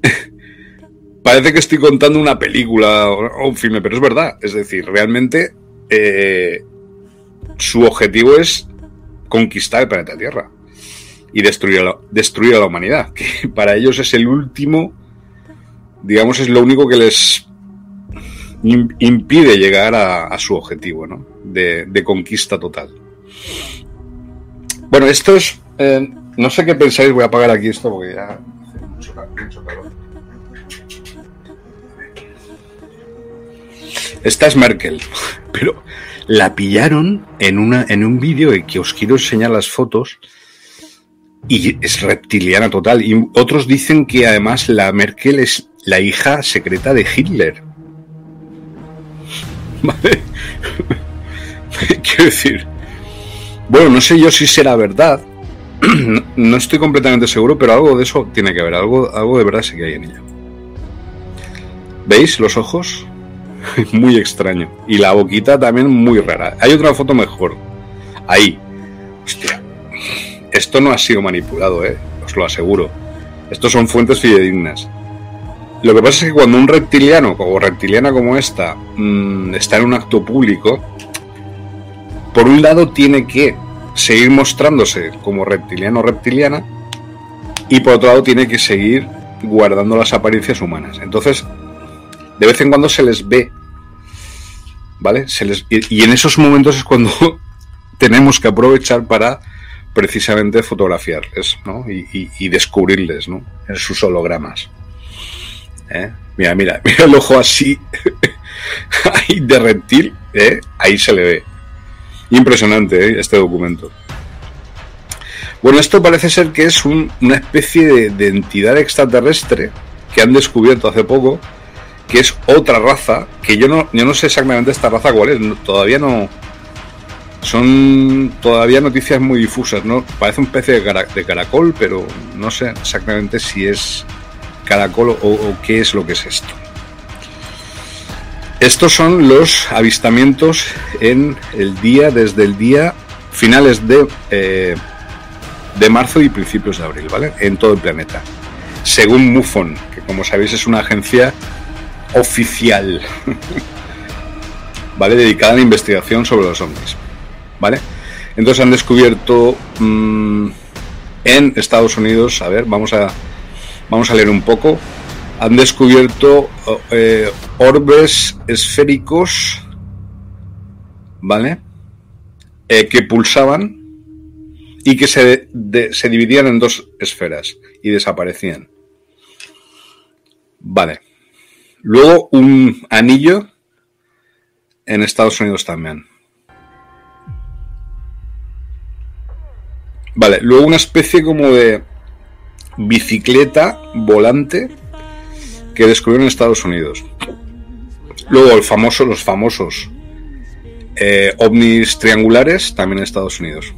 parece que estoy contando una película o un filme, pero es verdad. Es decir, realmente eh, su objetivo es conquistar el planeta Tierra. y destruir a, la, humanidad, que para ellos es el último, digamos, es lo único que les impide llegar a, su objetivo, ¿no? De, conquista total. Bueno, esto es... Eh, no sé qué pensáis, voy a apagar aquí esto porque ya hace mucho, calor. Esta es Merkel, pero la pillaron en, una, en un vídeo que os quiero enseñar las fotos y es reptiliana total. Y otros dicen que además la Merkel es la hija secreta de Hitler. ¿Vale? Quiero decir, bueno, no sé yo si será verdad. No, estoy completamente seguro, pero algo de eso tiene que haber. Algo, algo de verdad sí que hay en ella. ¿Veis los ojos? muy extraño. Y la boquita también muy rara. Hay otra foto mejor. Ahí. Hostia. Esto no ha sido manipulado, ¿eh? Os lo aseguro. Estos son fuentes fidedignas. Lo que pasa es que cuando un reptiliano o reptiliana como esta mm, está en un acto público, por un lado tiene que seguir mostrándose como reptiliano o reptiliana y por otro lado tiene que seguir guardando las apariencias humanas. Entonces, de vez en cuando se les ve, ¿vale? Se les, y, en esos momentos es cuando tenemos que aprovechar para precisamente fotografiarles ¿no? y, descubrirles ¿no? en sus hologramas. ¿Eh? Mira, mira, mira el ojo así, ahí de reptil, ¿eh? ahí se le ve. Impresionante ¿eh? este documento. Bueno, esto parece ser que es una especie de, entidad extraterrestre que han descubierto hace poco, que es otra raza, que yo no, yo no sé exactamente esta raza cuál es, todavía no... Son todavía noticias muy difusas, ¿no? Parece un especie de, caracol, pero no sé exactamente si es caracol o qué es lo que es esto. Estos son los avistamientos en el día, desde el día finales de, eh, de marzo y principios de abril, ¿vale? En todo el planeta. Según MUFON, que como sabéis es una agencia oficial, ¿vale? Dedicada a la investigación sobre los ovnis, ¿vale? Entonces han descubierto mm, en Estados Unidos, a ver, vamos a, vamos a leer un poco, han descubierto eh, orbes esféricos, ¿vale? Eh, que pulsaban y que se, se dividían en dos esferas y desaparecían. Vale. Luego un anillo en Estados Unidos también. Vale, luego una especie como de bicicleta volante que descubrieron en Estados Unidos. Luego el famoso, los famosos eh, ovnis triangulares también en Estados Unidos.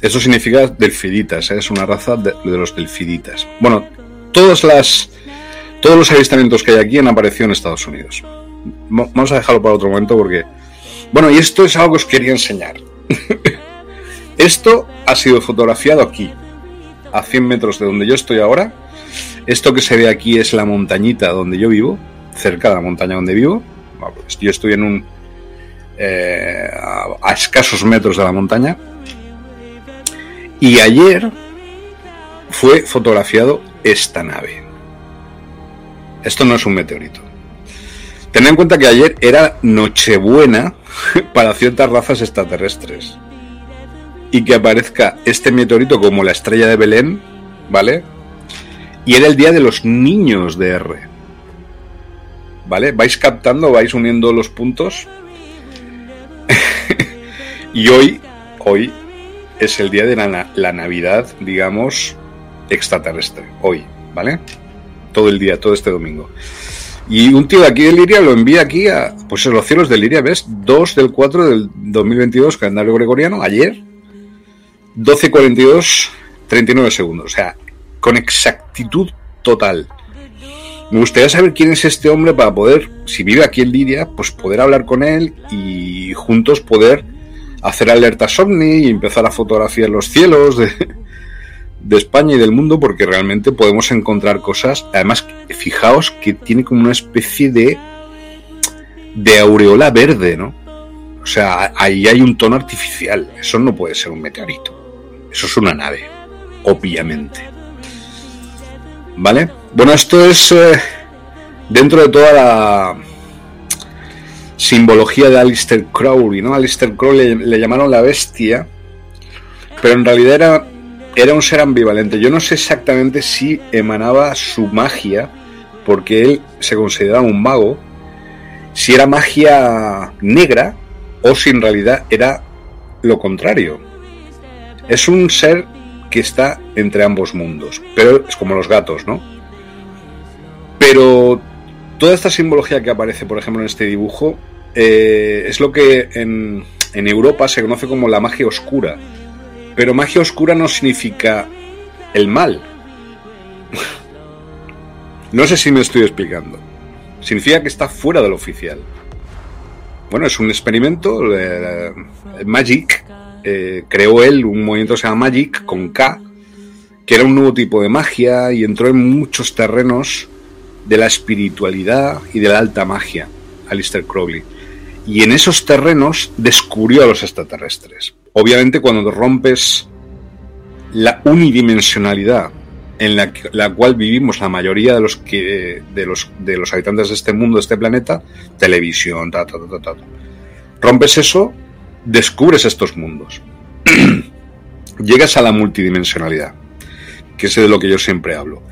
Eso significa delfiditas, ¿eh? es una raza de, los delfiditas. Bueno, todas las, todos los avistamientos que hay aquí han aparecido en Estados Unidos. Vamos a dejarlo para otro momento porque... Bueno, y esto es algo que os quería enseñar. esto ha sido fotografiado aquí, a 100 metros de donde yo estoy ahora, esto que se ve aquí es la montañita donde yo vivo, cerca de la montaña donde vivo. Pues yo estoy en un. Eh, a, escasos metros de la montaña. Y ayer fue fotografiado esta nave. Esto no es un meteorito. Tened en cuenta que ayer era Nochebuena para ciertas razas extraterrestres. Y que aparezca este meteorito como la estrella de Belén, ¿vale? Y era el día de los niños de R. ¿Vale? ¿Vais captando, vais uniendo los puntos? y hoy, hoy es el día de la, Navidad, digamos, extraterrestre. Hoy, ¿vale? Todo el día, todo este domingo. Y un tío de aquí de Liria lo envía aquí a, pues en los cielos de Liria, ¿ves? 2 del 4 del 2022, calendario gregoriano, ayer. 12.42, 39 segundos. O sea, con exactitud total. Me gustaría saber quién es este hombre para poder, si vive aquí en Lidia, pues poder hablar con él y juntos poder hacer alertas ovni y empezar a fotografiar los cielos de, de España y del mundo porque realmente podemos encontrar cosas. Además, fijaos que tiene como una especie de de aureola verde, ¿no? O sea, ahí hay un tono artificial. Eso no puede ser un meteorito. Eso es una nave, obviamente. ¿Vale? Bueno, esto es eh, dentro de toda la simbología de Alistair Crowley, ¿no? Alistair Crowley le, llamaron la bestia, pero en realidad era, era un ser ambivalente. Yo no sé exactamente si emanaba su magia, porque él se consideraba un mago, si era magia negra o si en realidad era lo contrario. Es un ser que está entre ambos mundos, pero es como los gatos, ¿no? Pero toda esta simbología que aparece, por ejemplo, en este dibujo, eh, es lo que en, en Europa se conoce como la magia oscura. Pero magia oscura no significa el mal. no sé si me estoy explicando. Significa que está fuera del oficial. Bueno, es un experimento. Eh, Magic eh, creó él un movimiento que se llama Magic con K, que era un nuevo tipo de magia y entró en muchos terrenos de la espiritualidad y de la alta magia, Alistair Crowley. Y en esos terrenos descubrió a los extraterrestres. Obviamente cuando rompes la unidimensionalidad en la, la, cual vivimos la mayoría de los que de los de los habitantes de este mundo, de este planeta, televisión, ta, ta, ta, ta, rompes eso, descubres estos mundos. Llegas a la multidimensionalidad, que es de lo que yo siempre hablo.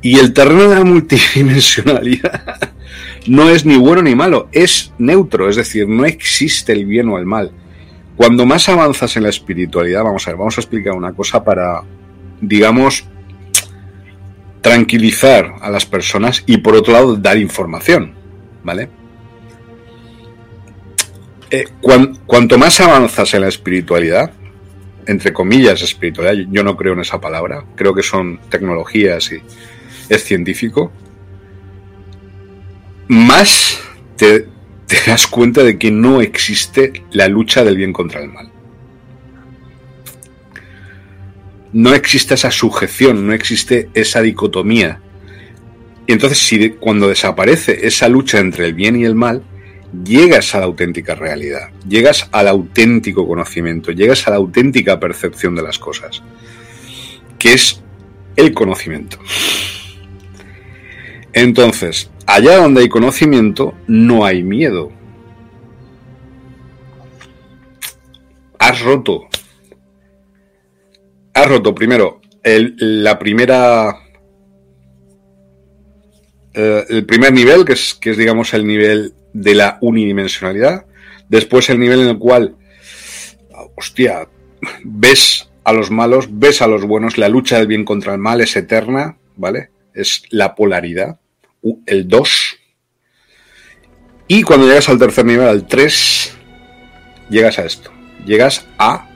Y el terreno de la multidimensionalidad no es ni bueno ni malo, es neutro, es decir, no existe el bien o el mal. Cuando más avanzas en la espiritualidad, vamos a ver, vamos a explicar una cosa para, digamos, tranquilizar a las personas y por otro lado dar información, ¿vale? Eh, cuanto más avanzas en la espiritualidad, entre comillas espiritualidad, yo no creo en esa palabra, creo que son tecnologías y es científico, más te, das cuenta de que no existe la lucha del bien contra el mal. No existe esa sujeción, no existe esa dicotomía. Y entonces, cuando desaparece esa lucha entre el bien y el mal, llegas a la auténtica realidad, llegas al auténtico conocimiento, llegas a la auténtica percepción de las cosas, que es el conocimiento. Entonces, allá donde hay conocimiento, no hay miedo. Has roto. Has roto primero la primera. Eh, el primer nivel, que es, que es, digamos, el nivel de la unidimensionalidad. Después, el nivel en el cual. Hostia, ves a los malos, ves a los buenos, la lucha del bien contra el mal es eterna, ¿vale? Es la polaridad el 2. Y cuando llegas al tercer nivel, al 3, llegas a esto. Llegas a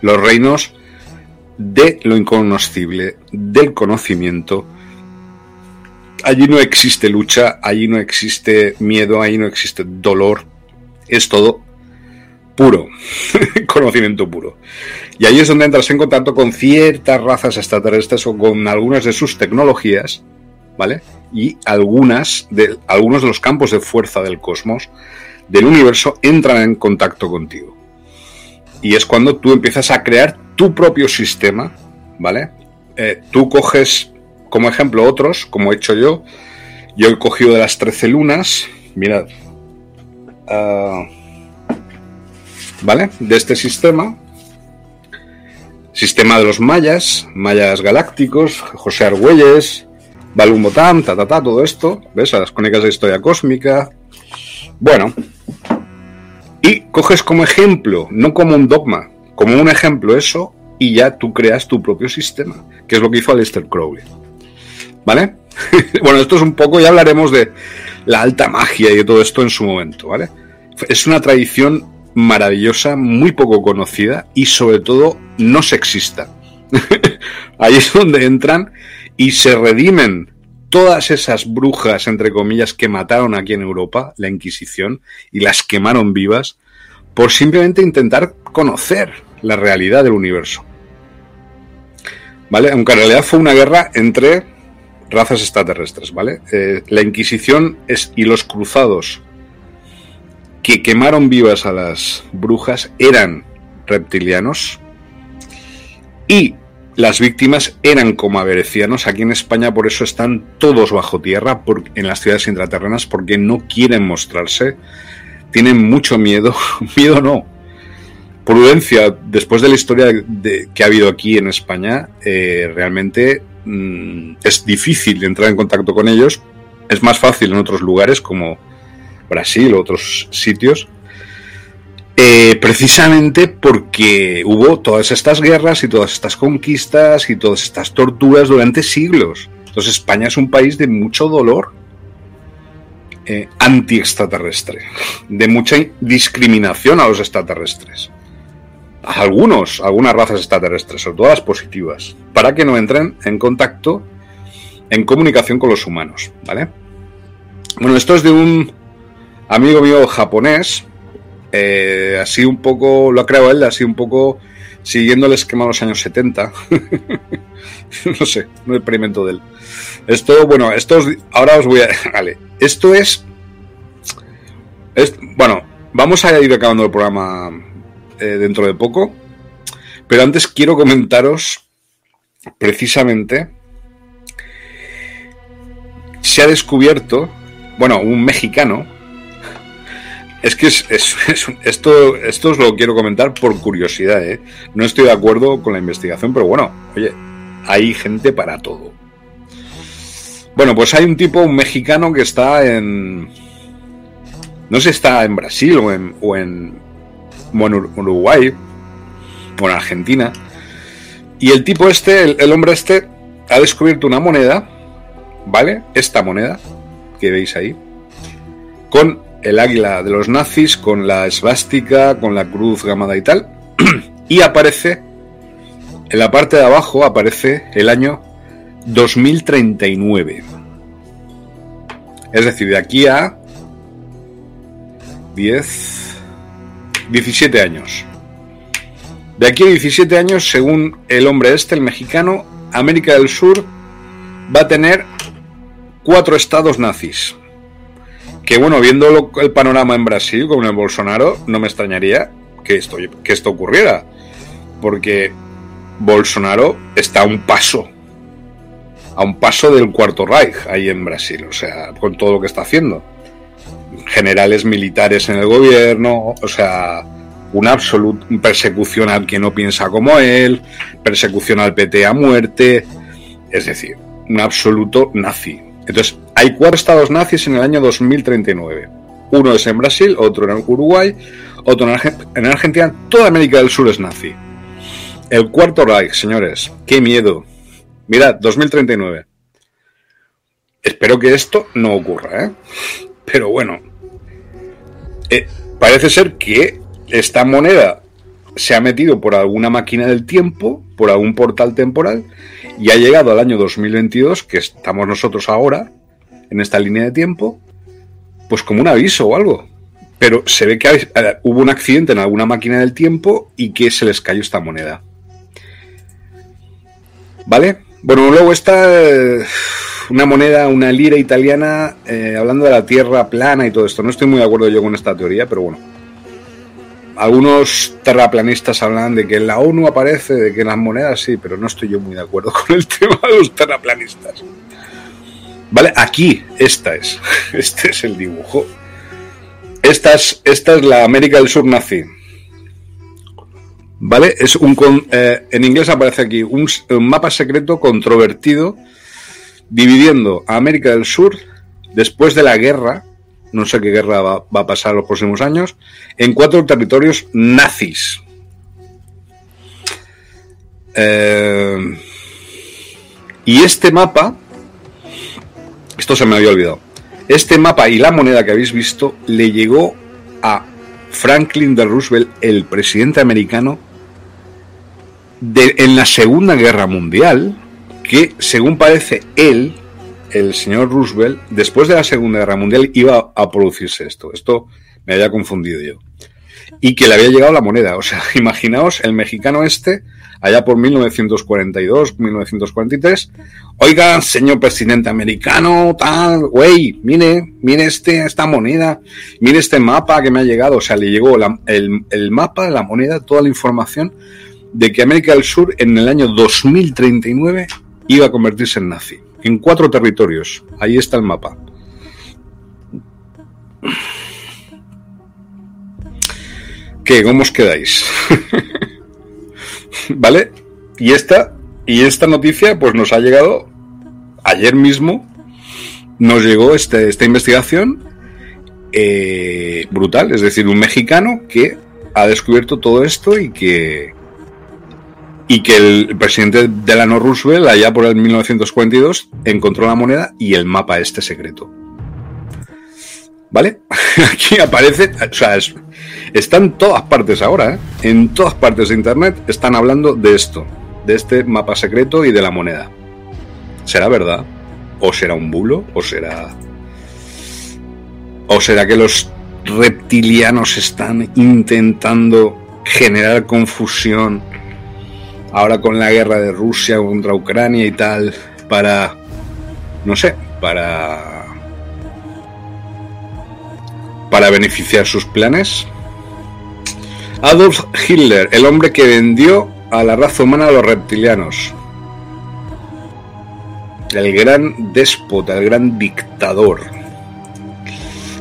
los reinos de lo inconocible, del conocimiento. Allí no existe lucha, allí no existe miedo, allí no existe dolor. Es todo puro, conocimiento puro. Y ahí es donde entras en contacto con ciertas razas extraterrestres o con algunas de sus tecnologías, ¿vale? y algunas de, algunos de los campos de fuerza del cosmos, del universo, entran en contacto contigo. Y es cuando tú empiezas a crear tu propio sistema, ¿vale? Eh, tú coges como ejemplo otros, como he hecho yo. Yo he cogido de las 13 lunas, mirad, uh, ¿vale? De este sistema, sistema de los mayas, mayas galácticos, José Argüelles, Balumbotam, ta, ta, ta, todo esto, ¿ves? A las crónicas de historia cósmica. Bueno. Y coges como ejemplo, no como un dogma, como un ejemplo eso, y ya tú creas tu propio sistema, que es lo que hizo Aleister Crowley. ¿Vale? bueno, esto es un poco, ya hablaremos de la alta magia y de todo esto en su momento, ¿vale? Es una tradición maravillosa, muy poco conocida y sobre todo no sexista. Ahí es donde entran y se redimen todas esas brujas, entre comillas, que mataron aquí en Europa, la Inquisición, y las quemaron vivas, por simplemente intentar conocer la realidad del universo. ¿Vale? Aunque en realidad fue una guerra entre razas extraterrestres, ¿vale? Eh, la Inquisición es, y los cruzados que quemaron vivas a las brujas eran reptilianos Y las víctimas eran como averecianos. Aquí en España por eso están todos bajo tierra en las ciudades intraterrenas porque no quieren mostrarse. Tienen mucho miedo. miedo no. Prudencia, después de la historia que ha habido aquí en España, eh, realmente mm, es difícil entrar en contacto con ellos. Es más fácil en otros lugares como Brasil otros sitios eh, precisamente porque hubo todas estas guerras y todas estas conquistas y todas estas torturas durante siglos. Entonces España es un país de mucho dolor eh, anti-extraterrestre, de mucha discriminación a los extraterrestres. A algunos, algunas razas extraterrestres, sobre todo las positivas, para que no entren en contacto, en comunicación con los humanos, ¿vale? Bueno, esto es de un amigo mío japonés, eh, así un poco, lo ha creado él, así un poco siguiendo el esquema de los años 70. no sé, un experimento de él. Esto, bueno, esto ahora os voy a... Vale, esto es. Bueno, vamos a ir acabando el programa eh, dentro de poco, pero antes quiero comentaros precisamente... Se ha descubierto, bueno, un mexicano, es que es, esto, esto os lo quiero comentar por curiosidad, ¿eh? No estoy de acuerdo con la investigación, pero bueno, oye, hay gente para todo. Bueno, pues hay un tipo, un mexicano que está en... No sé, está en Brasil o en, o en, Uruguay o en Argentina. Y el tipo este, el hombre este, ha descubierto una moneda, ¿vale? Esta moneda que veis ahí, con el águila de los nazis con la esvástica, con la cruz gamada y tal. y aparece, en la parte de abajo aparece el año 2039. Es decir, de aquí a 10, 17 años. De aquí a 17 años, según el hombre este, el mexicano, América del Sur va a tener cuatro estados nazis. Que bueno, viendo el panorama en Brasil con el Bolsonaro, no me extrañaría que esto, que esto ocurriera. Porque Bolsonaro está a un paso, a un paso del cuarto Reich ahí en Brasil, o sea, con todo lo que está haciendo. Generales militares en el gobierno, o sea, una absoluta persecución al que no piensa como él, persecución al PT a muerte, es decir, un absoluto nazi. Entonces, hay cuatro estados nazis en el año 2039. Uno es en Brasil, otro en Uruguay, otro en, Argentina. Toda América del Sur es nazi. El cuarto Reich, señores. ¡Qué miedo! Mirad, 2039. Espero que esto no ocurra, ¿eh? Pero bueno. Eh, parece ser que esta moneda se ha metido por alguna máquina del tiempo, por algún portal temporal, y ha llegado al año 2022, que estamos nosotros ahora, en esta línea de tiempo, pues como un aviso o algo. Pero se ve que eh, hubo un accidente en alguna máquina del tiempo y que se les cayó esta moneda. ¿Vale? Bueno, luego está eh, una moneda, una lira italiana, eh, hablando de la tierra plana y todo esto. No estoy muy de acuerdo yo con esta teoría, pero bueno. Algunos terraplanistas hablan de que en la ONU aparece, de que las monedas sí, pero no estoy yo muy de acuerdo con el tema de los terraplanistas. ¿Vale? Aquí, esta es. Este es el dibujo. Esta es, esta es la América del Sur nazi. ¿Vale? Es un, eh, en inglés aparece aquí un, mapa secreto controvertido dividiendo a América del Sur después de la guerra, no sé qué guerra va, a pasar los próximos años, en cuatro territorios nazis. Eh, y este mapa esto se me había olvidado. Este mapa y la moneda que habéis visto le llegó a Franklin de Roosevelt, el presidente americano, de, en la Segunda Guerra Mundial, que según parece él, el señor Roosevelt, después de la Segunda Guerra Mundial iba a producirse esto. Esto me había confundido yo. Y que le había llegado la moneda. O sea, imaginaos el mexicano este allá por 1942, 1943. Oiga, señor presidente americano, tal, güey, mire, mire este, esta moneda, mire este mapa que me ha llegado. O sea, le llegó el, el mapa, la moneda, toda la información de que América del Sur en el año 2039 iba a convertirse en nazi. En cuatro territorios. Ahí está el mapa. ¿Qué? ¿Cómo os quedáis? ¿Vale? Y esta, y esta noticia pues nos ha llegado ayer mismo. Nos llegó este, esta investigación eh, brutal. Es decir, un mexicano que ha descubierto todo esto y que, y que el presidente Delano Roosevelt, allá por el 1942, encontró la moneda y el mapa este secreto. ¿Vale? Aquí aparece, o sea, está en todas partes ahora, ¿eh? En todas partes de Internet están hablando de esto, de este mapa secreto y de la moneda. ¿Será verdad? ¿O será un bulo? ¿O será... ¿O será que los reptilianos están intentando generar confusión ahora con la guerra de Rusia contra Ucrania y tal para, no sé, para para beneficiar sus planes. Adolf Hitler, el hombre que vendió a la raza humana a los reptilianos. El gran déspota, el gran dictador.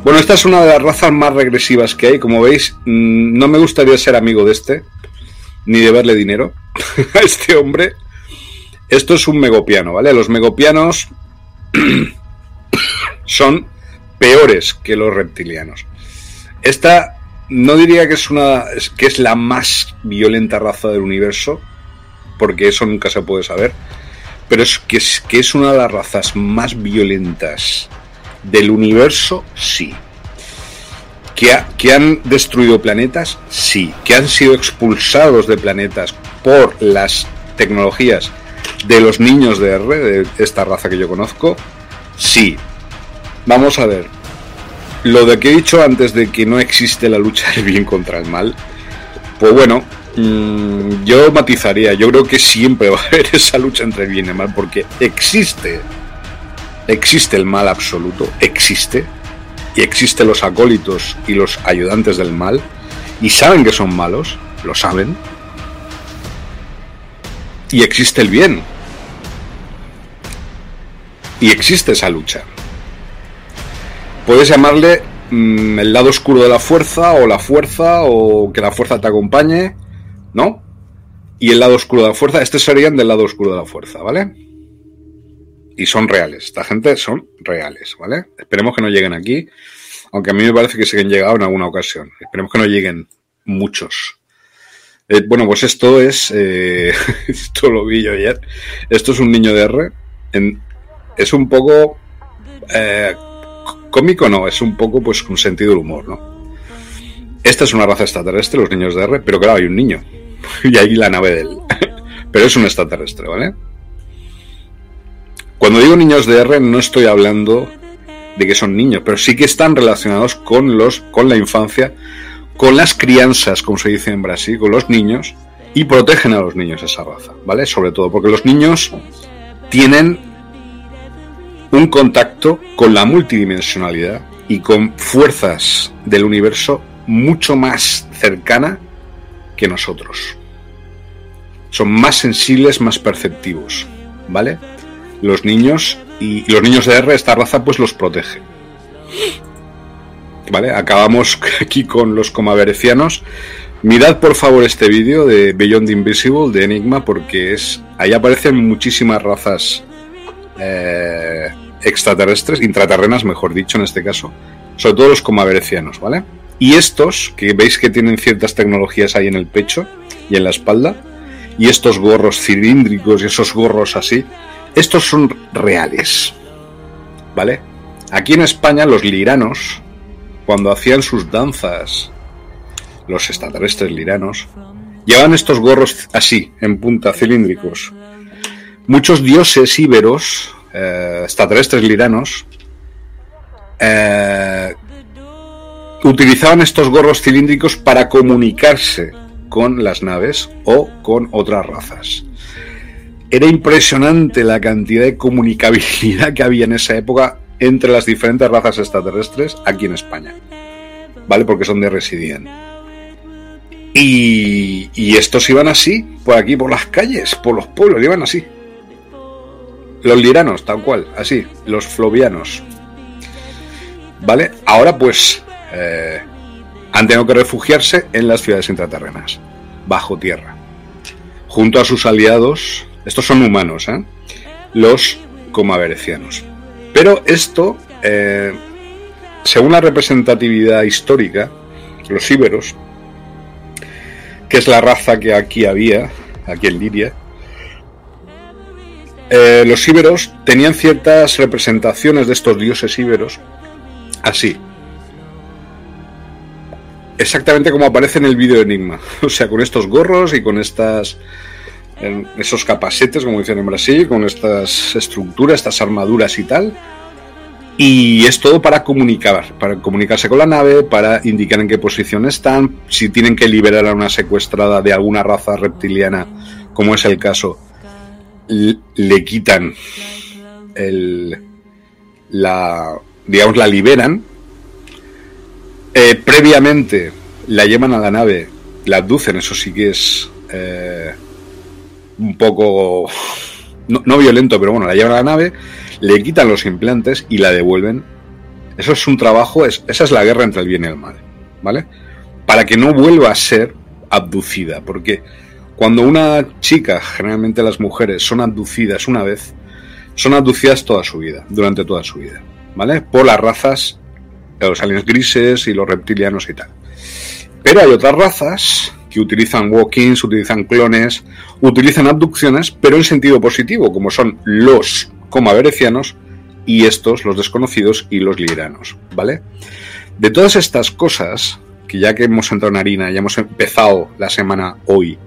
Bueno, esta es una de las razas más regresivas que hay. Como veis, mm, no me gustaría ser amigo de este, ni de verle dinero a este hombre. Esto es un megopiano, ¿vale? Los megopianos son peores que los reptilianos. Esta no diría que es una que es la más violenta raza del universo, porque eso nunca se puede saber, pero es que es, que es una de las razas más violentas del universo, sí. ¿Que, ¿Que, han destruido planetas? Sí. ¿Que han sido expulsados de planetas por las tecnologías de los niños de R, de esta raza que yo conozco? Sí. Vamos a ver. Lo de que he dicho antes de que no existe la lucha del bien contra el mal, pues bueno, mm, yo matizaría. Yo creo que siempre va a haber esa lucha entre el bien y el mal, porque existe existe el mal absoluto, existe, y existen los acólitos y los ayudantes del mal, y saben que son malos, lo saben, y existe el bien, y existe esa lucha. Puedes llamarle mm, el lado oscuro de la fuerza, o la fuerza, o que la fuerza te acompañe, ¿no? Y el lado oscuro de la fuerza, este serían del lado oscuro de la fuerza, ¿vale? Y son reales. Esta gente son reales, ¿vale? Esperemos que no lleguen aquí, aunque a mí me parece que se han llegado en alguna ocasión. Esperemos que no lleguen muchos. Eh, bueno, pues esto es, eh, esto lo vi yo ayer, esto es un niño de R, es un poco eh, cómico, no, es un poco pues con sentido del humor, ¿no? Esta es una raza extraterrestre, los niños de R, pero claro, hay un niño, y ahí la nave de él, pero es un extraterrestre, ¿vale? Cuando digo niños de R no estoy hablando de que son niños, pero sí que están relacionados con los con la infancia, con las crianzas, como se dice en Brasil, con los niños y protegen a los niños esa raza, ¿vale? Sobre todo porque los niños tienen un contacto con la multidimensionalidad y con fuerzas del universo mucho más cercana que nosotros. Son más sensibles, más perceptivos, ¿vale? Los niños y, los niños de R, esta raza pues los protege. Vale, acabamos aquí con los comaverecianos. Mirad por favor este vídeo de Beyond Invisible de Enigma porque es ahí aparecen muchísimas razas eh, extraterrestres, intraterrenas mejor dicho en este caso, sobre todo los comaverecianos, ¿vale? Y estos, que veis que tienen ciertas tecnologías ahí en el pecho y en la espalda, y estos gorros cilíndricos y esos gorros así, estos son reales. ¿Vale? Aquí en España los liranos, cuando hacían sus danzas, los extraterrestres liranos, llevaban estos gorros así, en punta, cilíndricos. Muchos dioses íberos, eh, extraterrestres liranos, eh, utilizaban estos gorros cilíndricos para comunicarse con las naves o con otras razas. Era impresionante la cantidad de comunicabilidad que había en esa época entre las diferentes razas extraterrestres aquí en España. ¿Vale? Porque son de residían. Y, y estos iban así, por aquí, por las calles, por los pueblos, llevan así. Los liranos, tal cual, así, los flovianos. ¿Vale? Ahora pues eh, han tenido que refugiarse en las ciudades intraterrenas, bajo tierra, junto a sus aliados, estos son humanos, ¿eh? los comaverecianos. Pero esto, eh, según la representatividad histórica, los íberos, que es la raza que aquí había, aquí en Liria, eh, los íberos tenían ciertas representaciones de estos dioses íberos así. Exactamente como aparece en el vídeo Enigma. O sea, con estos gorros y con estas. Esos capacetes, como dicen en Brasil, con estas estructuras, estas armaduras y tal. Y es todo para comunicar, para comunicarse con la nave, para indicar en qué posición están, si tienen que liberar a una secuestrada de alguna raza reptiliana, como es el caso, le quitan el, la, digamos, la liberan. Eh, previamente la llevan a la nave, la abducen, eso sí que es eh, un poco, no, violento, pero bueno, la llevan a la nave le quitan los implantes y la devuelven. Eso es un trabajo, es, esa es la guerra entre el bien y el mal, ¿vale? Para que no vuelva a ser abducida, porque cuando una chica, generalmente las mujeres, son abducidas una vez, son abducidas toda su vida, durante toda su vida, ¿vale? Por las razas, los aliens grises y los reptilianos y tal. Pero hay otras razas que utilizan walk-ins, utilizan clones, utilizan abducciones, pero en sentido positivo, como son los como averecianos y estos, los desconocidos y los liranos, ¿vale? De todas estas cosas, que ya que hemos entrado en harina, ya hemos empezado la semana hoy,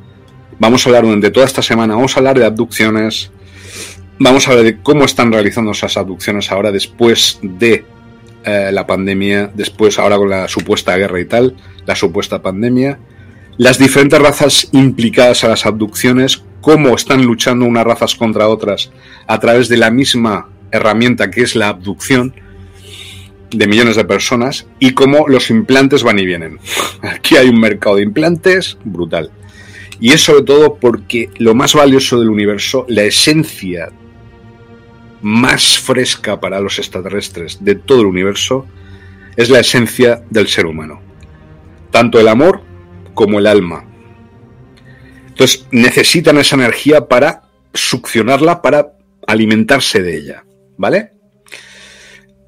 vamos a hablar durante toda esta semana, vamos a hablar de abducciones, vamos a hablar de cómo están realizando esas abducciones ahora después de eh, la pandemia, después ahora con la supuesta guerra y tal, la supuesta pandemia, las diferentes razas implicadas a las abducciones, cómo están luchando unas razas contra otras a través de la misma herramienta que es la abducción de millones de personas y cómo los implantes van y vienen. Aquí hay un mercado de implantes brutal. Y es sobre todo porque lo más valioso del universo, la esencia más fresca para los extraterrestres de todo el universo, es la esencia del ser humano. Tanto el amor como el alma. Entonces necesitan esa energía para succionarla, para alimentarse de ella. ¿Vale?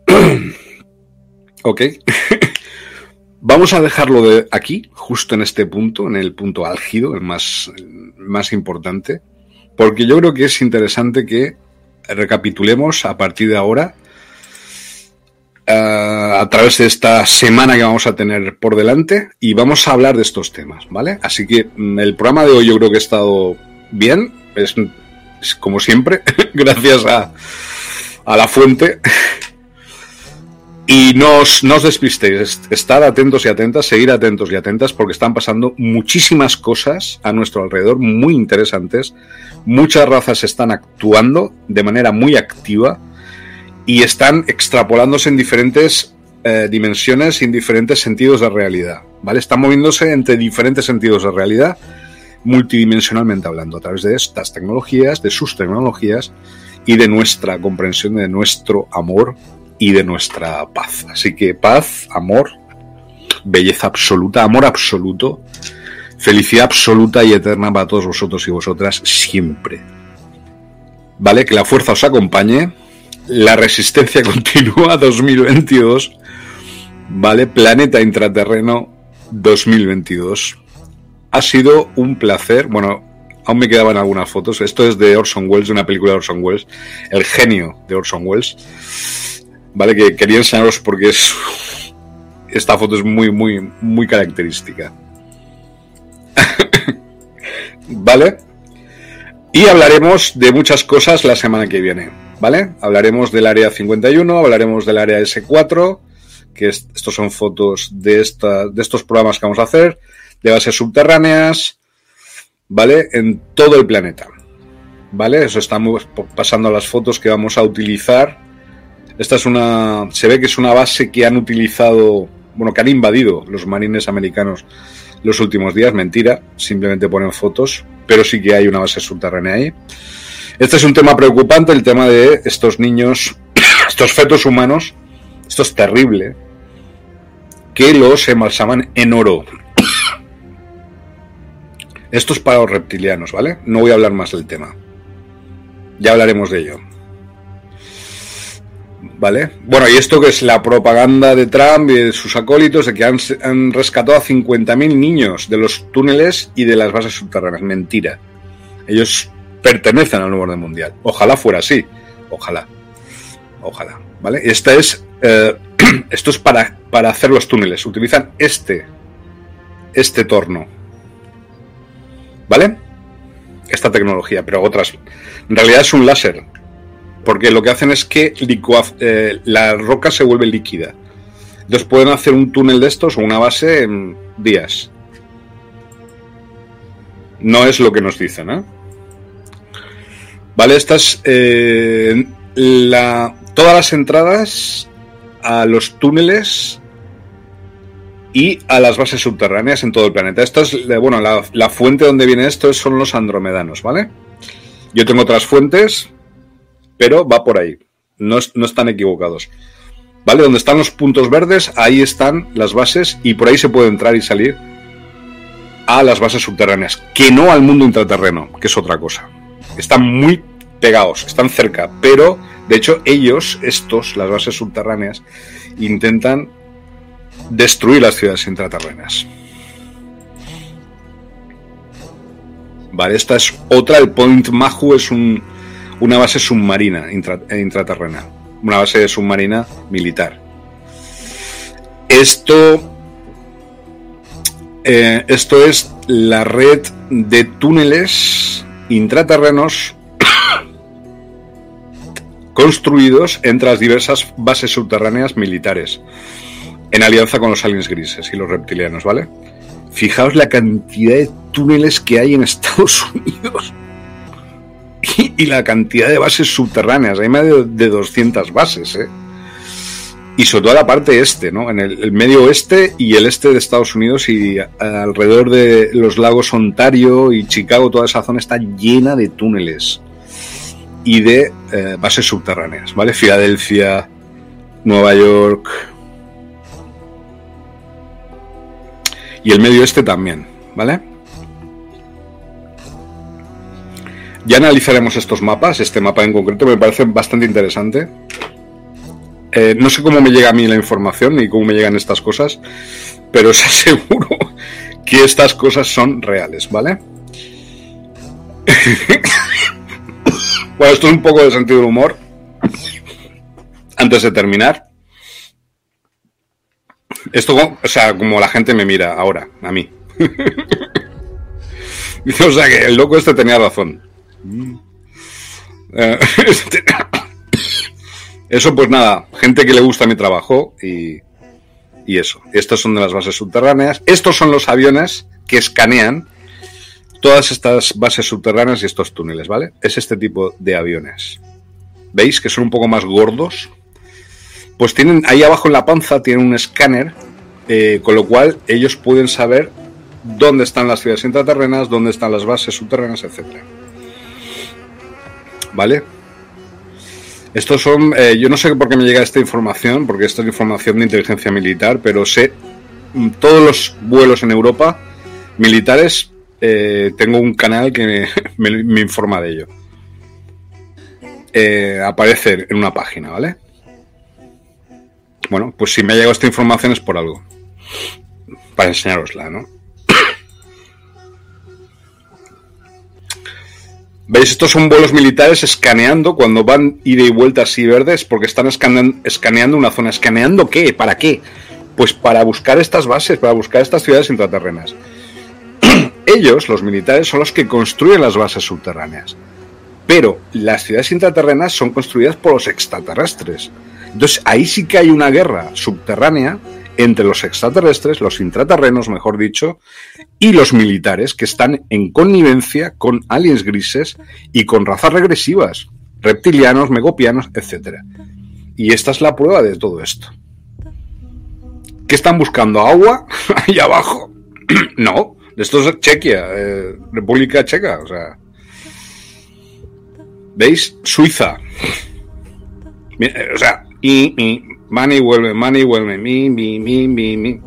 ok. Vamos a dejarlo de aquí, justo en este punto, en el punto álgido, el más, más importante, porque yo creo que es interesante que recapitulemos a partir de ahora eh, a través de esta semana que vamos a tener por delante y vamos a hablar de estos temas, ¿vale? Así que mm, el programa de hoy yo creo que ha estado bien, es, como siempre, gracias a, a, la fuente. Y no os, no os despistéis, estar atentos y atentas, seguir atentos y atentas porque están pasando muchísimas cosas a nuestro alrededor muy interesantes. Muchas razas están actuando de manera muy activa y están extrapolándose en diferentes eh, dimensiones y en diferentes sentidos de realidad. ¿vale? Están moviéndose entre diferentes sentidos de realidad, multidimensionalmente hablando, a través de estas tecnologías, de sus tecnologías y de nuestra comprensión, de nuestro amor y de nuestra paz. Así que paz, amor, belleza absoluta, amor absoluto, felicidad absoluta y eterna para todos vosotros y vosotras siempre. ¿Vale? Que la fuerza os acompañe la resistencia continúa 2022. Vale, Planeta Intraterreno 2022. Ha sido un placer. Bueno, aún me quedaban algunas fotos. Esto es de Orson Welles, de una película de Orson Welles. El genio de Orson Welles. Vale, que quería enseñaros porque es. Esta foto es muy, muy, muy característica. vale. Y hablaremos de muchas cosas la semana que viene. ¿Vale? Hablaremos del área 51, hablaremos del área S4, que estos son fotos de, esta, de estos programas que vamos a hacer, de bases subterráneas, ¿vale? En todo el planeta, ¿vale? Eso estamos pasando las fotos que vamos a utilizar. Esta es una, se ve que es una base que han utilizado, bueno, que han invadido los marines americanos los últimos días. Mentira, simplemente ponen fotos, pero sí que hay una base subterránea ahí. Este es un tema preocupante, el tema de estos niños, estos fetos humanos. Esto es terrible. Que los embalsaman en oro. Esto es para los reptilianos, ¿vale? No voy a hablar más del tema. Ya hablaremos de ello. ¿Vale? Bueno, y esto que es la propaganda de Trump y de sus acólitos de que han, han rescatado a 50.000 niños de los túneles y de las bases subterráneas. Mentira. Ellos pertenecen al nuevo orden mundial. Ojalá fuera así. Ojalá. Ojalá. ¿Vale? Esta es, eh, esto es para, para hacer los túneles. Utilizan este, este torno. ¿Vale? Esta tecnología, pero otras. En realidad es un láser. Porque lo que hacen es que eh, la roca se vuelve líquida. Entonces pueden hacer un túnel de estos o una base en días. No es lo que nos dicen, ¿eh? Vale, estas. Eh, la, todas las entradas a los túneles y a las bases subterráneas en todo el planeta. Esto es, bueno, la, fuente donde viene esto son los andromedanos, ¿vale? Yo tengo otras fuentes, pero va por ahí. No, no están equivocados. ¿Vale? Donde están los puntos verdes, ahí están las bases y por ahí se puede entrar y salir a las bases subterráneas, que no al mundo intraterreno, que es otra cosa. Están muy pegados, están cerca, pero de hecho ellos, estos, las bases subterráneas, intentan destruir las ciudades intraterrenas. Vale, esta es otra, el Point Mahu es una base submarina intraterrena, una base submarina militar. Esto, eh, esto es la red de túneles intraterrenos construidos entre las diversas bases subterráneas militares en alianza con los aliens grises y los reptilianos, ¿vale? Fijaos la cantidad de túneles que hay en Estados Unidos y, la cantidad de bases subterráneas. Hay más de, 200 bases, ¿eh? Y sobre todo la parte este, ¿no? En el, medio oeste y el este de Estados Unidos y alrededor de los lagos Ontario y Chicago, toda esa zona está llena de túneles y de eh, bases subterráneas, ¿vale? Filadelfia, Nueva York, y el medio este también, ¿vale? Ya analizaremos estos mapas, este mapa en concreto me parece bastante interesante. Eh, no sé cómo me llega a mí la información ni cómo me llegan estas cosas, pero os aseguro que estas cosas son reales, ¿vale? bueno, esto es un poco de sentido del humor. Antes de terminar. Esto, o sea, como la gente me mira ahora, a mí. o sea, que el loco este tenía razón. Eh, este, eso, pues nada, gente que le gusta mi trabajo y, y eso. Estos son de las bases subterráneas. Estos son los aviones que escanean todas estas bases subterráneas y estos túneles, ¿vale? Es este tipo de aviones. ¿Veis que son un poco más gordos? pues tienen ahí abajo en la panza tienen un escáner, eh, con lo cual ellos pueden saber dónde están las ciudades intraterrenas, dónde están las bases subterráneas, etc. ¿Vale? Estos son, eh, yo no sé por qué me llega esta información, porque esta es información de inteligencia militar, pero sé mm, todos los vuelos en Europa militares, eh, tengo un canal que me, informa de ello. aparece en una página, ¿vale? Bueno, pues si me ha llegado esta información es por algo. Para enseñarosla, ¿no? ¿Veis? Estos son vuelos militares escaneando cuando van ida y vuelta así verdes porque están escaneando una zona. ¿Escaneando qué? ¿Para qué? Pues para buscar estas bases, para buscar estas ciudades intraterrenas. Ellos, los militares, son los que construyen las bases subterráneas. Pero las ciudades intraterrenas son construidas por los extraterrestres. Entonces ahí sí que hay una guerra subterránea entre los extraterrestres, los intraterrenos, mejor dicho, y los militares que están en connivencia con aliens grises y con razas regresivas, reptilianos, megopianos, etc. Y esta es la prueba de todo esto. ¿Qué están buscando? ¿Agua? Ahí abajo. no, esto es Chequia, eh, República Checa, o sea. ¿Veis? Suiza. Eh, o sea, y, y, money vuelve, money vuelve, mi, mi, mi, mi, mi.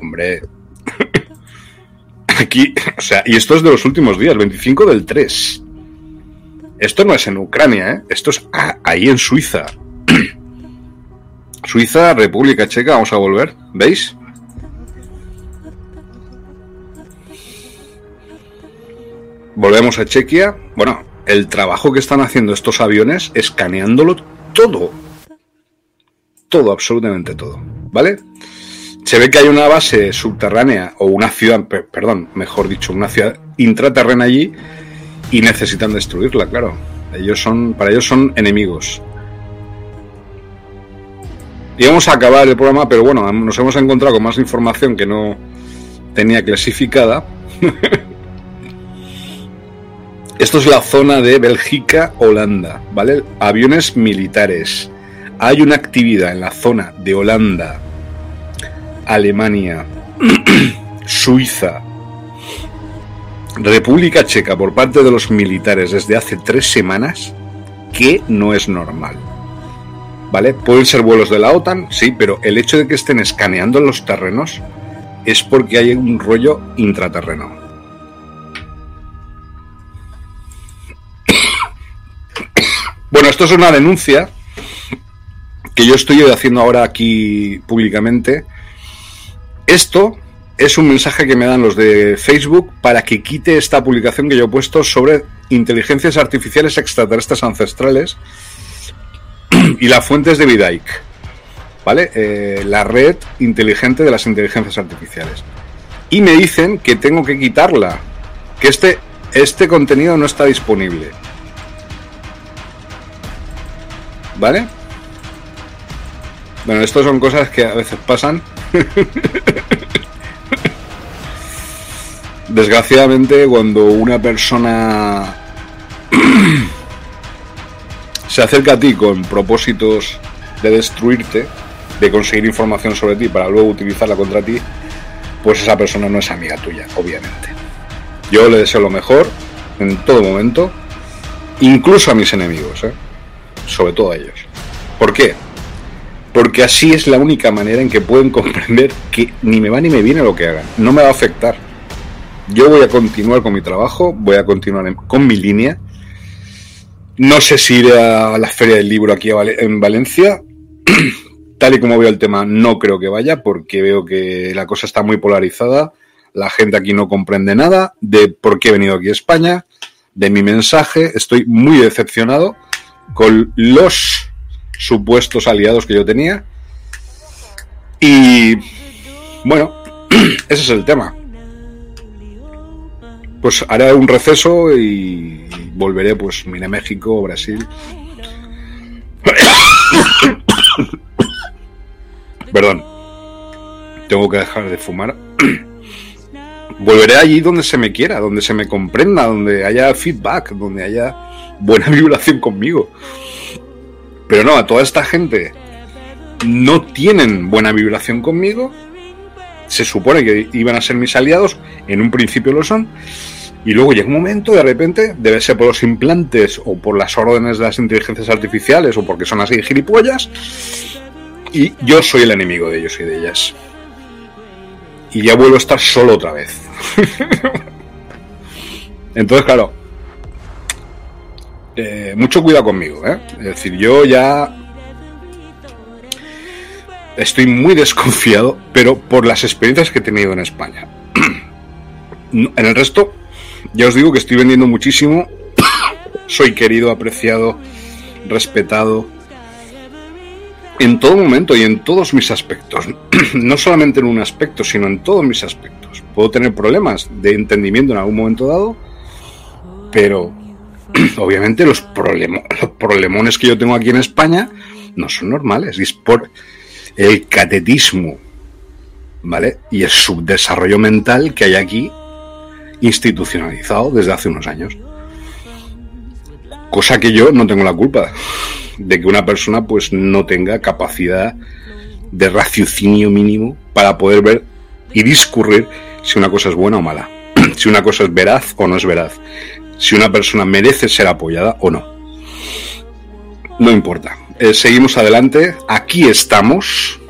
Hombre. Aquí, o sea, y esto es de los últimos días, 25 del 3. Esto no es en Ucrania, ¿eh? Esto es ahí en Suiza. Suiza, República Checa, vamos a volver, ¿veis? Volvemos a Chequia. Bueno, el trabajo que están haciendo estos aviones escaneándolo todo. Todo, absolutamente todo. ¿Vale? Se ve que hay una base subterránea o una ciudad, perdón, mejor dicho, una ciudad intraterrena allí y necesitan destruirla, claro. Ellos son, para ellos son enemigos. Y vamos a acabar el programa, pero bueno, nos hemos encontrado con más información que no tenía clasificada. Esto es la zona de Bélgica, Holanda, ¿vale? Aviones militares. Hay una actividad en la zona de Holanda, Alemania, Suiza, República Checa por parte de los militares desde hace tres semanas que no es normal. ¿Vale? Pueden ser vuelos de la OTAN, sí, pero el hecho de que estén escaneando los terrenos es porque hay un rollo intraterreno. Bueno, esto es una denuncia que yo estoy haciendo ahora aquí públicamente. Esto es un mensaje que me dan los de Facebook para que quite esta publicación que yo he puesto sobre inteligencias artificiales extraterrestres ancestrales y las fuentes de Vidike. ¿Vale? Eh, la red inteligente de las inteligencias artificiales. Y me dicen que tengo que quitarla. Que este, este contenido no está disponible. ¿Vale? Bueno, esto son cosas que a veces pasan. Desgraciadamente, cuando una persona se acerca a ti con propósitos de destruirte, de conseguir información sobre ti para luego utilizarla contra ti, pues esa persona no es amiga tuya, obviamente. Yo le deseo lo mejor en todo momento, incluso a mis enemigos. ¿eh? sobre todo a ellos. ¿Por qué? Porque así es la única manera en que pueden comprender que ni me va ni me viene lo que hagan. No me va a afectar. Yo voy a continuar con mi trabajo, voy a continuar con mi línea. No sé si iré a la feria del libro aquí en Valencia. Tal y como veo el tema, no creo que vaya, porque veo que la cosa está muy polarizada. La gente aquí no comprende nada de por qué he venido aquí a España, de mi mensaje. Estoy muy decepcionado con los supuestos aliados que yo tenía. Y bueno, ese es el tema. Pues haré un receso y volveré, pues, mire México, Brasil. Perdón. Tengo que dejar de fumar. Volveré allí donde se me quiera, donde se me comprenda, donde haya feedback, donde haya buena vibración conmigo. Pero no, a toda esta gente no tienen buena vibración conmigo. Se supone que iban a ser mis aliados, en un principio lo son, y luego llega un momento, de repente, debe ser por los implantes o por las órdenes de las inteligencias artificiales o porque son así gilipollas, y yo soy el enemigo de ellos y de ellas. Y ya vuelvo a estar solo otra vez. Entonces, claro, eh, mucho cuidado conmigo, ¿eh? Es decir, yo ya estoy muy desconfiado, pero por las experiencias que he tenido en España. en el resto, ya os digo que estoy vendiendo muchísimo. Soy querido, apreciado, respetado. En todo momento y en todos mis aspectos. no solamente en un aspecto, sino en todos mis aspectos. Puedo tener problemas de entendimiento en algún momento dado, pero obviamente los, problemones que yo tengo aquí en España no son normales. Es por el catetismo, ¿vale? Y el subdesarrollo mental que hay aquí institucionalizado desde hace unos años. Cosa que yo no tengo la culpa de que una persona pues no tenga capacidad de raciocinio mínimo para poder ver y discurrir si una cosa es buena o mala, si una cosa es veraz o no es veraz, si una persona merece ser apoyada o no. No importa. Eh, seguimos adelante. Aquí estamos.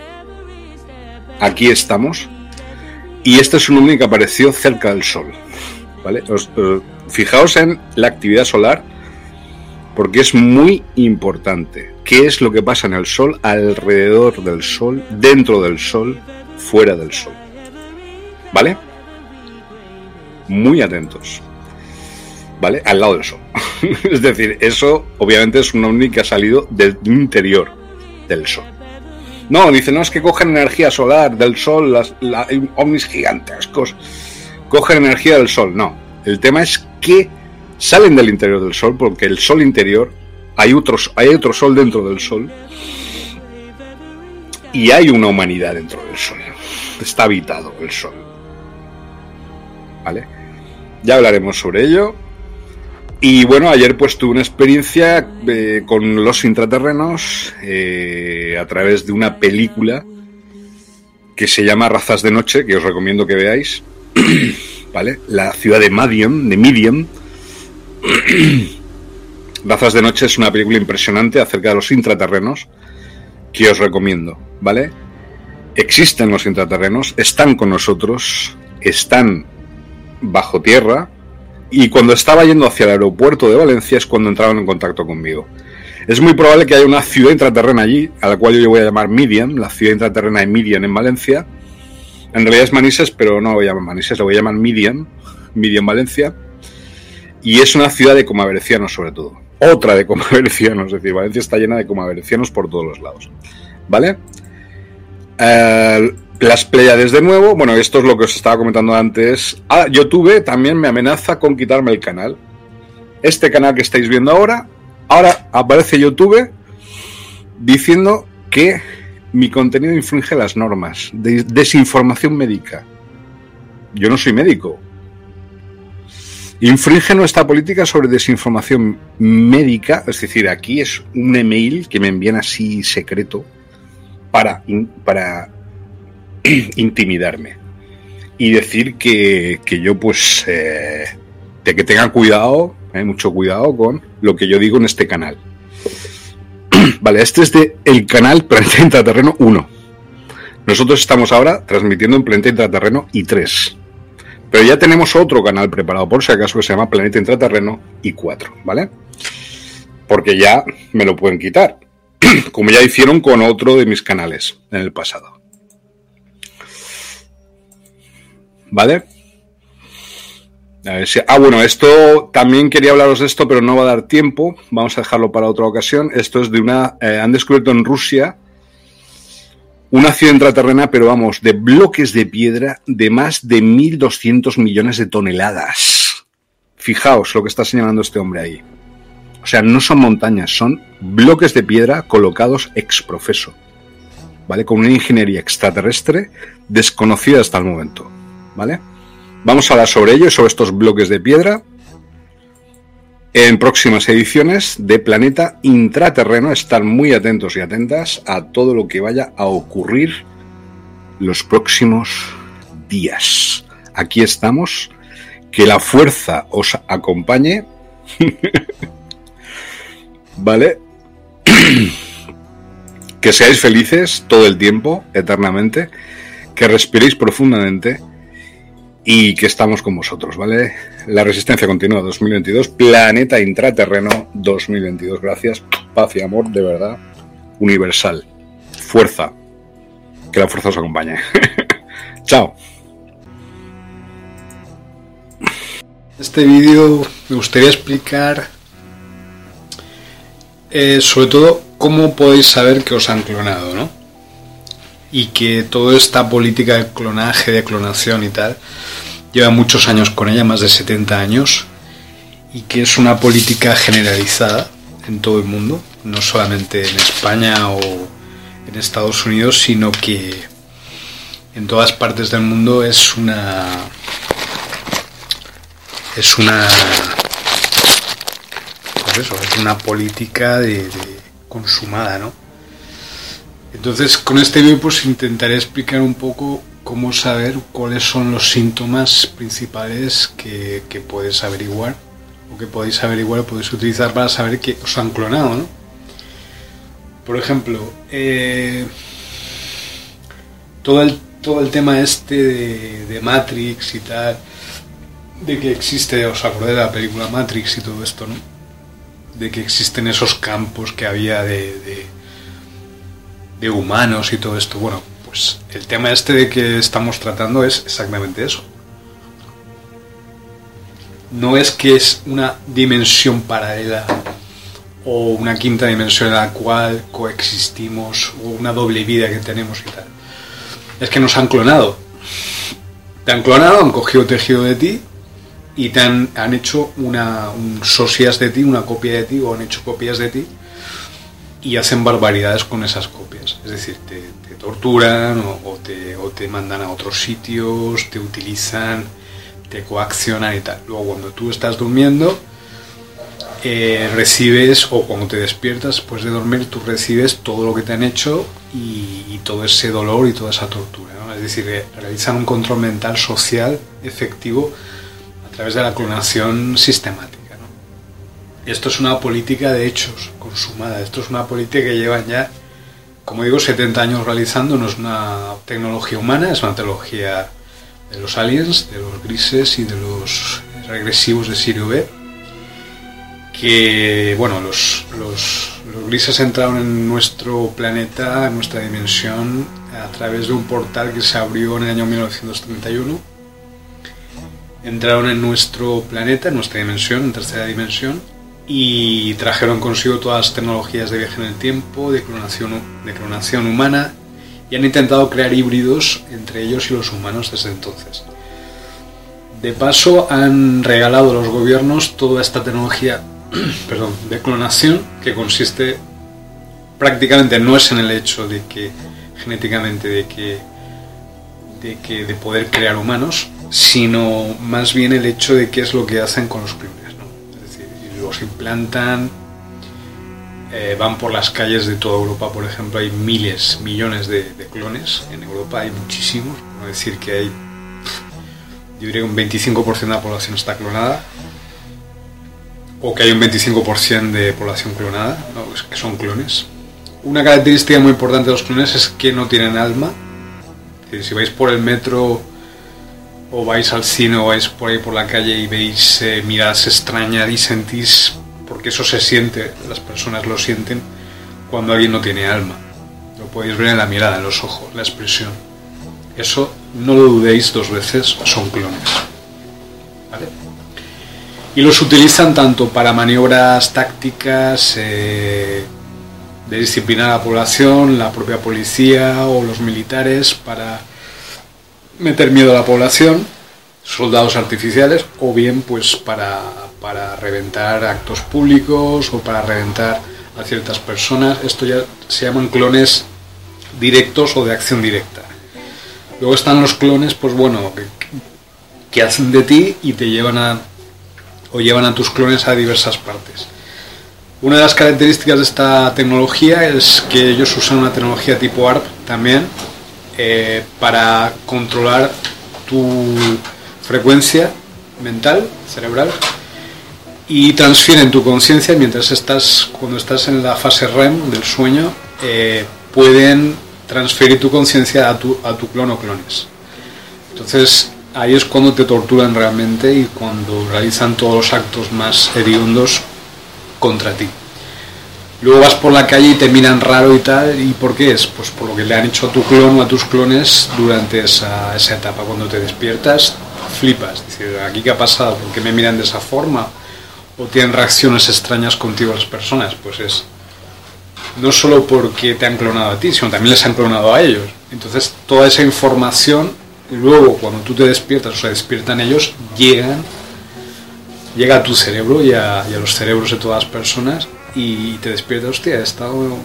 Aquí estamos. Y este es un ovni que apareció cerca del Sol. ¿Vale? fijaos en la actividad solar porque es muy importante. ¿Qué es lo que pasa en el Sol, alrededor del Sol, dentro del Sol, fuera del Sol? ¿Vale? Muy atentos. ¿Vale? Al lado del Sol. es decir, eso obviamente es un ovni que ha salido del interior del Sol. No, dice, no, es que cogen energía solar del Sol, las, ovnis gigantescos. Cogen energía del Sol. No, el tema es que salen del interior del Sol, porque el Sol interior, hay, otros, hay otro Sol dentro del Sol, y hay una humanidad dentro del Sol. Está habitado el Sol. ¿Vale? Ya hablaremos sobre ello. Y bueno, ayer pues tuve una experiencia eh, con los intraterrenos eh, a través de una película que se llama Razas de Noche, que os recomiendo que veáis. ¿Vale? La ciudad de Madian, de Midian, Razas de Noche es una película impresionante acerca de los intraterrenos que os recomiendo, ¿vale? Existen los intraterrenos, están con nosotros, están bajo tierra y cuando estaba yendo hacia el aeropuerto de Valencia es cuando entraron en contacto conmigo. Es muy probable que haya una ciudad intraterrena allí, a la cual yo voy a llamar Midian, la ciudad intraterrena de Midian en Valencia. En realidad es Manises, pero no lo voy a llamar Manises, lo voy a llamar Midian, Midian Valencia y es una ciudad de comavercianos sobre todo. Otra de comavercianos, es decir, Valencia está llena de comavercianos por todos los lados. ¿Vale? Eh, las Pleiades de nuevo, bueno, esto es lo que os estaba comentando antes. Ah, YouTube también me amenaza con quitarme el canal. Este canal que estáis viendo ahora, ahora aparece YouTube diciendo que mi contenido infringe las normas de desinformación médica. Yo no soy médico, Infringe nuestra política sobre desinformación médica, es decir, aquí es un email que me envían así secreto para, para intimidarme y decir que, yo pues eh, de que tengan cuidado, eh, mucho cuidado con lo que yo digo en este canal. vale, este es de el canal Planeta Intraterreno 1. Nosotros estamos ahora transmitiendo en Planeta Intraterreno y 3. Pero ya tenemos otro canal preparado por si acaso que se llama Planeta Intraterreno y 4, ¿vale? Porque ya me lo pueden quitar, como ya hicieron con otro de mis canales en el pasado. ¿Vale? ah, bueno, esto también quería hablaros de esto, pero no va a dar tiempo. Vamos a dejarlo para otra ocasión. Esto es de una. Eh, han descubierto en Rusia una ciudad intraterrena, pero vamos, de bloques de piedra de más de 1.200 millones de toneladas. Fijaos lo que está señalando este hombre ahí. O sea, no son montañas, son bloques de piedra colocados ex profeso. ¿Vale? Con una ingeniería extraterrestre desconocida hasta el momento. ¿Vale? Vamos a hablar sobre ello y sobre estos bloques de piedra en próximas ediciones de Planeta Intraterreno. Estar muy atentos y atentas a todo lo que vaya a ocurrir los próximos días. Aquí estamos. Que la fuerza os acompañe. ¿Vale? que seáis felices todo el tiempo, eternamente. Que respiréis profundamente y que estamos con vosotros, ¿vale? La Resistencia Continua 2022, Planeta Intraterreno 2022. Gracias, paz y amor de verdad universal. Fuerza. Que la fuerza os acompañe. Chao. Este vídeo me gustaría explicar eh, sobre todo cómo podéis saber que os han clonado, ¿no? Y que toda esta política de clonaje, de clonación y tal, lleva muchos años con ella, más de 70 años, y que es una política generalizada en todo el mundo, no solamente en España o en Estados Unidos, sino que en todas partes del mundo es una es una pues eso, es una política consumada, ¿no? Entonces, con este vídeo pues intentaré explicar un poco cómo saber cuáles son los síntomas principales que, puedes averiguar o que podéis averiguar o podéis utilizar para saber que os han clonado, ¿no? Por ejemplo, eh, todo, el, todo el tema este de, Matrix y tal, de que existe, os acordáis de la película Matrix y todo esto, ¿no? De que existen esos campos que había de, humanos y todo esto. Bueno, pues el tema este de que estamos tratando es exactamente eso. No es que es una dimensión paralela o una quinta dimensión en la cual coexistimos o una doble vida que tenemos y tal. Es que nos han clonado. Te han clonado, han cogido tejido de ti y te han, han hecho una, un socias de ti, una copia de ti o han hecho copias de ti y hacen barbaridades con esas copias. Es decir, te, torturan o, o, te, o te mandan a otros sitios, te utilizan, te coaccionan y tal. Luego cuando tú estás durmiendo, eh, recibes, o cuando te despiertas después de dormir, tú recibes todo lo que te han hecho y, y todo ese dolor y toda esa tortura. ¿no? Es decir, eh, realizan un control mental social efectivo a través de la clonación sistemática. ¿no? Esto es una política de hechos consumada, esto es una política que llevan ya, como digo, 70 años realizando, no es una tecnología humana, es una tecnología de los aliens, de los grises y de los regresivos de Sirio B que bueno, los, los, los, grises entraron en nuestro planeta, en nuestra dimensión, a través de un portal que se abrió en el año 1931. Entraron en nuestro planeta, en nuestra dimensión, en tercera dimensión, y trajeron consigo todas las tecnologías de viaje en el tiempo, de clonación, humana, y han intentado crear híbridos entre ellos y los humanos desde entonces. De paso, han regalado a los gobiernos toda esta tecnología de clonación que consiste prácticamente no es en el hecho de que genéticamente de de que de poder crear humanos, sino más bien el hecho de qué es lo que hacen con los decir, los implantan, eh, van por las calles de toda Europa, por ejemplo, hay miles, millones de, de clones en Europa, hay muchísimos, no decir que hay, yo diría que un 25% de la población está clonada, o que hay un 25% de población clonada, ¿no? que son clones. Una característica muy importante de los clones es que no tienen alma. Si vais por el metro o vais al cine o vais por ahí por la calle y veis eh, miradas extrañas y sentís, porque eso se siente, las personas lo sienten cuando alguien no tiene alma. Lo podéis ver en la mirada, en los ojos, la expresión. Eso no lo dudéis dos veces, son clones. ¿Vale? y los utilizan tanto para maniobras tácticas eh, de disciplinar a la población, la propia policía o los militares para meter miedo a la población, soldados artificiales, o bien pues para, para reventar actos públicos o para reventar a ciertas personas. Esto ya se llaman clones directos o de acción directa. Luego están los clones, pues bueno, que, hacen de ti y te llevan a o llevan a tus clones a diversas partes. Una de las características de esta tecnología es que ellos usan una tecnología tipo ARP también eh, para controlar tu frecuencia mental, cerebral, y transfieren tu conciencia mientras estás, cuando estás en la fase REM del sueño, eh, pueden transferir tu conciencia a tu, a tu clon o clones. Entonces, ahí es cuando te torturan realmente y cuando realizan todos los actos más hediondos contra ti. Luego vas por la calle y te miran raro y tal, ¿y por qué es? Pues por lo que le han hecho a tu clon o a tus clones durante esa, esa etapa. Cuando te despiertas, flipas. Es decir, ¿aquí qué ha pasado? ¿Por qué me miran de esa forma? ¿O tienen reacciones extrañas contigo las personas? Pues es no solo porque te han clonado a ti, sino también les han clonado a ellos. Entonces, toda esa información luego cuando tú te despiertas o se despiertan ellos, llegan, llega a tu cerebro y a, los cerebros de todas las personas y te despiertas, hostia, he estado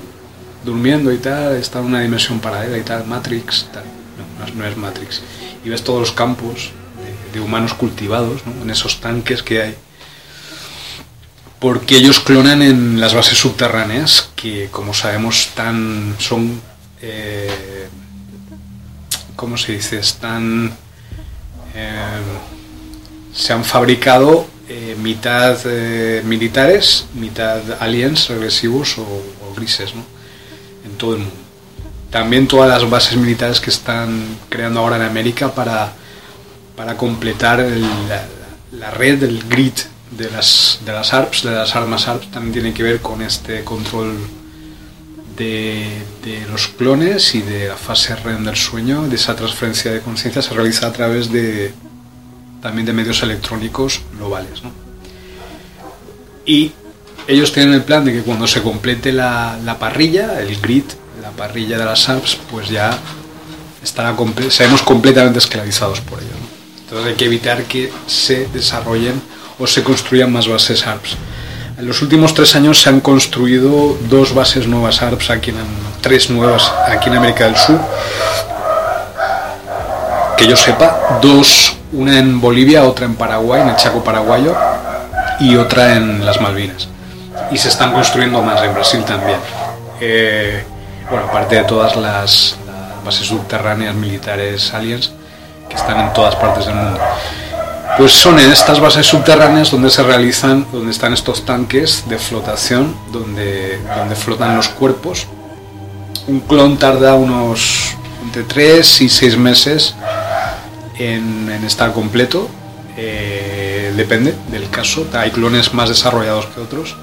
durmiendo y tal, he estado en una dimensión paralela y tal, Matrix, tal. No, no es Matrix. Y ves todos los campos de, humanos cultivados ¿no? en esos tanques que hay. Porque ellos clonan en las bases subterráneas que, como sabemos, tan, son... Eh, ¿cómo se dice? Están, eh, se han fabricado eh, mitad eh, militares, mitad aliens regresivos o, grises, ¿no? En todo el mundo. También todas las bases militares que están creando ahora en América para, para completar la red, el grid de las, de las ARPS, de las armas ARPS, también tiene que ver con este control de, de los clones y de la fase REM del sueño, de esa transferencia de conciencia se realiza a través de también de medios electrónicos globales. ¿no? Y ellos tienen el plan de que cuando se complete la, la parrilla, el grid, la parrilla de las apps, pues ya estará comple- seremos completamente esclavizados por ello. ¿no? Entonces hay que evitar que se desarrollen o se construyan más bases ARPS. En los últimos tres años se han construido dos bases nuevas ARPS aquí en tres nuevas aquí en América del Sur. Que yo sepa, dos, una en Bolivia, otra en Paraguay, en el Chaco paraguayo, y otra en las Malvinas. Y se están construyendo más en Brasil también. Eh, bueno, aparte de todas las, bases subterráneas militares aliens que están en todas partes del mundo. Pues son en estas bases subterráneas donde se realizan, donde están estos tanques de flotación, donde, donde flotan los cuerpos. Un clon tarda unos entre 3 y 6 meses en, estar completo. Eh, depende del caso. Hay clones más desarrollados que otros.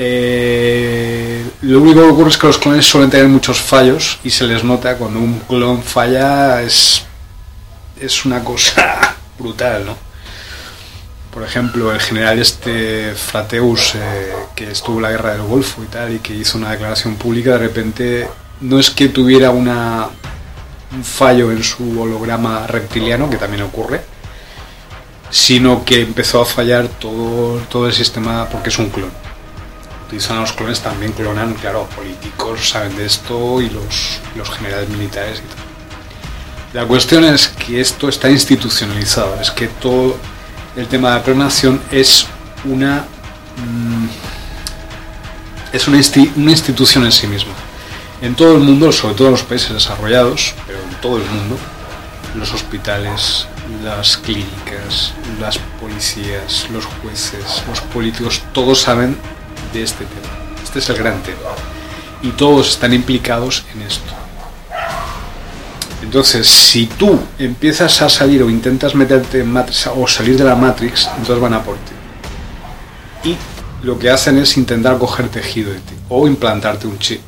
Eh, lo único que ocurre es que los clones suelen tener muchos fallos y se les nota cuando un clon falla es, es una cosa brutal, ¿no? Por ejemplo, el general este Frateus, eh, que estuvo en la guerra del Golfo y tal, y que hizo una declaración pública, de repente no es que tuviera una, un fallo en su holograma reptiliano, que también ocurre, sino que empezó a fallar todo, todo el sistema porque es un clon. Utilizan a los clones, también clonan, claro, políticos saben de esto y los, los generales militares y tal. La cuestión es que esto está institucionalizado, es que todo el tema de la clonación es una mm, es una, una institución en sí misma. En todo el mundo, sobre todo en los países desarrollados, pero en todo el mundo, los hospitales, las clínicas, las policías, los jueces, los políticos, todos saben de este tema. Este es el gran tema. Y todos están implicados en esto. Entonces, si tú empiezas a salir o intentas meterte en Matrix o salir de la Matrix, entonces van a por ti. Y lo que hacen es intentar coger tejido de ti o implantarte un chip.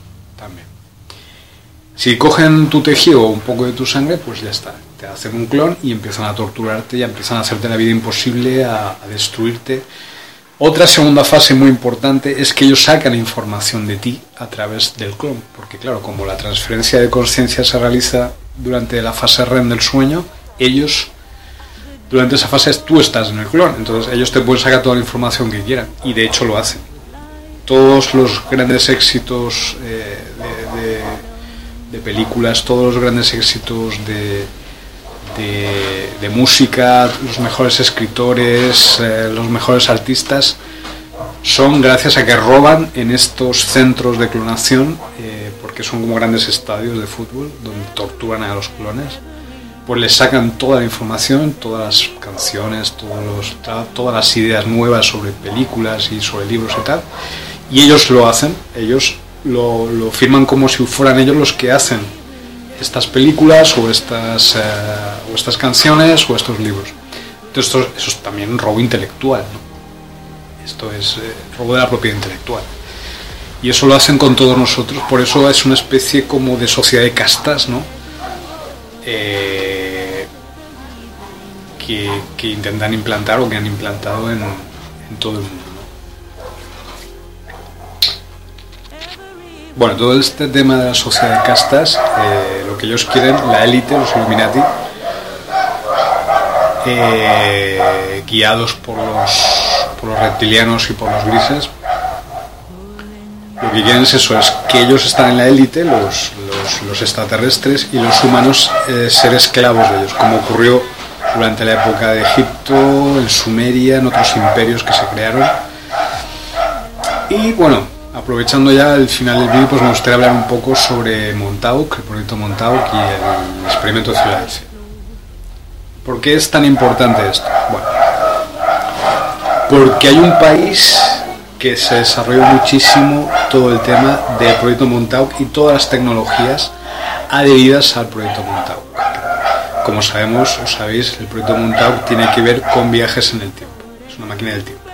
Si cogen tu tejido o un poco de tu sangre, pues ya está. Te hacen un clon y empiezan a torturarte y empiezan a hacerte la vida imposible, a, destruirte. Otra segunda fase muy importante es que ellos sacan información de ti a través del clon, porque claro, como la transferencia de conciencia se realiza durante la fase REM del sueño, ellos durante esa fase tú estás en el clon, entonces ellos te pueden sacar toda la información que quieran y de hecho lo hacen. Todos los grandes éxitos eh, de películas, todos los grandes éxitos de, de, de música, los mejores escritores, eh, los mejores artistas, son gracias a que roban en estos centros de clonación, eh, porque son como grandes estadios de fútbol donde torturan a los clones, pues les sacan toda la información, todas las canciones, todos los- todas las ideas nuevas sobre películas y sobre libros y tal, y ellos lo hacen, ellos lo, firman como si fueran ellos los que hacen estas películas o estas, eh, o estas canciones o estos libros. Entonces esto, eso es también robo intelectual, ¿no? Esto es eh, robo de la propiedad intelectual. Y eso lo hacen con todos nosotros, por eso es una especie como de sociedad de castas, ¿no? Eh, que, que intentan implantar o que han implantado en, en todo el mundo. Bueno, todo este tema de la sociedad de castas, eh, lo que ellos quieren, la élite, los Illuminati, eh, guiados por los, por los reptilianos y por los grises, lo que quieren es eso, es que ellos están en la élite, los, los, los extraterrestres, y los humanos eh, ser esclavos de ellos, como ocurrió durante la época de Egipto, en Sumeria, en otros imperios que se crearon. Y bueno, aprovechando ya el final del vídeo, pues me gustaría hablar un poco sobre Montauk, el proyecto Montauk y el experimento Filadelfia. ¿Por qué es tan importante esto? Bueno, porque hay un país que se desarrolló muchísimo todo el tema del proyecto Montauk y todas las tecnologías adheridas al proyecto Montauk. Como sabemos, o sabéis, el proyecto Montauk tiene que ver con viajes en el tiempo. Es una máquina del tiempo.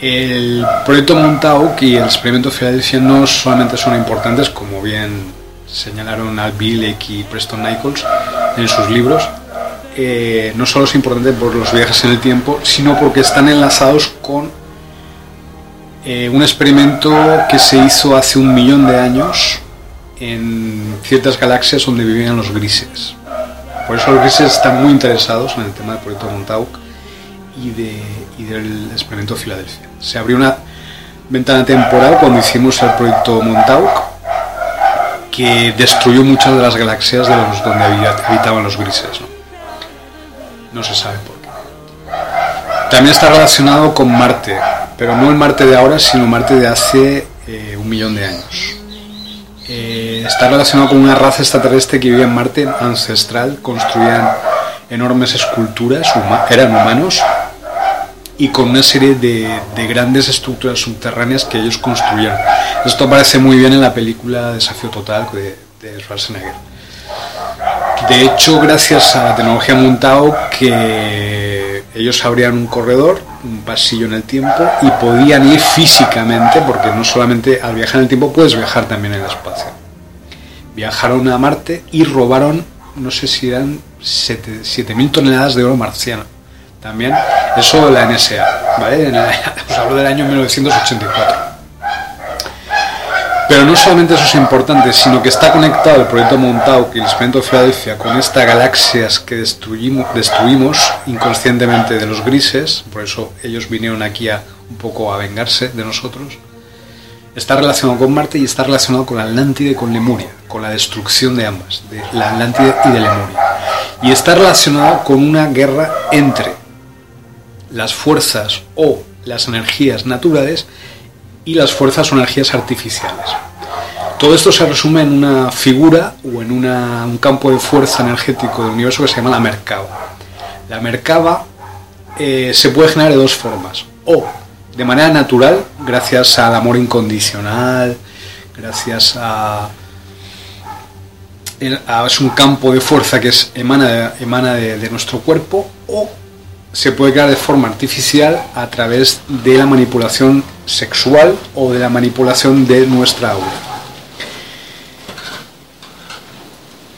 El proyecto Montauk y el experimento Filadelfia no solamente son importantes, como bien señalaron Al Bilek y Preston Nichols en sus libros, eh, no solo es importante por los viajes en el tiempo, sino porque están enlazados con eh, un experimento que se hizo hace un millón de años en ciertas galaxias donde vivían los grises. Por eso los grises están muy interesados en el tema del proyecto Montauk y, del experimento Filadelfia. Se abrió una ventana temporal cuando hicimos el proyecto Montauk que destruyó muchas de las galaxias de los donde habitaban los grises. ¿no? se sabe por qué. También está relacionado con Marte, pero no el Marte de ahora, sino Marte de hace eh, un millón de años. Eh, está relacionado con una raza extraterrestre que vivía en Marte ancestral, construían enormes esculturas, eran humanos, y con una serie de, grandes estructuras subterráneas que ellos construyeron. Esto aparece muy bien en la película Desafío Total de, de Schwarzenegger. De hecho, gracias a la tecnología Montao, que ellos abrían un corredor, un pasillo en el tiempo, y podían ir físicamente, porque no solamente al viajar en el tiempo puedes viajar también en el espacio. Viajaron a Marte y robaron, no sé si eran 7.000 toneladas de oro marciano. También, eso de la NSA, ¿vale? Os hablo del año 1984. Pero no solamente eso es importante, sino que está conectado el proyecto Montauk y el experimento de Filadelfia con estas galaxias que destruimos, destruimos inconscientemente de los grises, por eso ellos vinieron aquí a un poco a vengarse de nosotros. Está relacionado con Marte y está relacionado con Atlántida y con Lemuria, con la destrucción de ambas, de la Atlántida y de Lemuria. Y está relacionado con una guerra entre las fuerzas o las energías naturales y las fuerzas o energías artificiales. Todo esto se resume en una figura o en un campo de fuerza energético del universo que se llama la Merkaba. La Merkaba eh, se puede generar de dos formas. O de manera natural, gracias al amor incondicional, gracias a, es un campo de fuerza que es, emana, emana de nuestro cuerpo, o se puede crear de forma artificial a través de la manipulación sexual o de la manipulación de nuestra aura.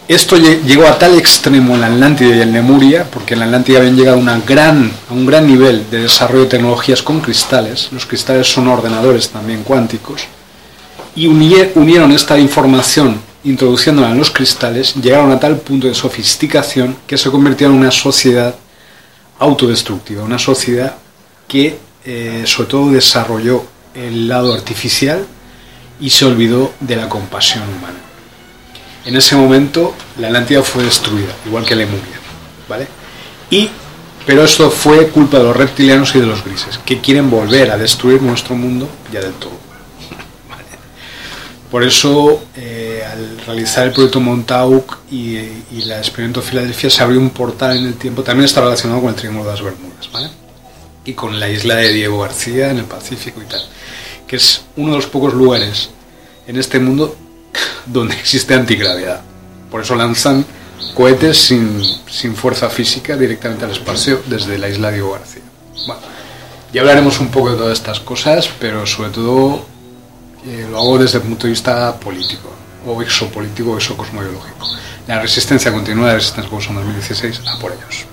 Esto llegó a tal extremo en la Atlántida y en Lemuria, porque en la Atlántida habían llegado una gran, a un gran nivel de desarrollo de tecnologías con cristales, los cristales son ordenadores también cuánticos, y unieron esta información introduciéndola en los cristales, llegaron a tal punto de sofisticación que se convirtió en una sociedad autodestructiva, una sociedad que eh, sobre todo desarrolló el lado artificial y se olvidó de la compasión humana. En ese momento la Atlántida fue destruida, igual que Lemuria, ¿vale? Y, pero esto fue culpa de los reptilianos y de los grises, que quieren volver a destruir nuestro mundo ya del todo. Por eso, eh, al realizar el proyecto Montauk y, y el experimento Filadelfia, se abrió un portal en el tiempo, también está relacionado con el Triángulo de las Bermudas, ¿vale? Y con la isla de Diego García en el Pacífico y tal, que es uno de los pocos lugares en este mundo donde existe antigravedad. Por eso lanzan cohetes sin, sin fuerza física directamente al espacio desde la isla de Diego García. Bueno, ya hablaremos un poco de todas estas cosas, pero sobre todo eh, lo hago desde el punto de vista político, o exopolítico o exocosmobiológico. La resistencia continua, la resistencia en 2016, a por ellos.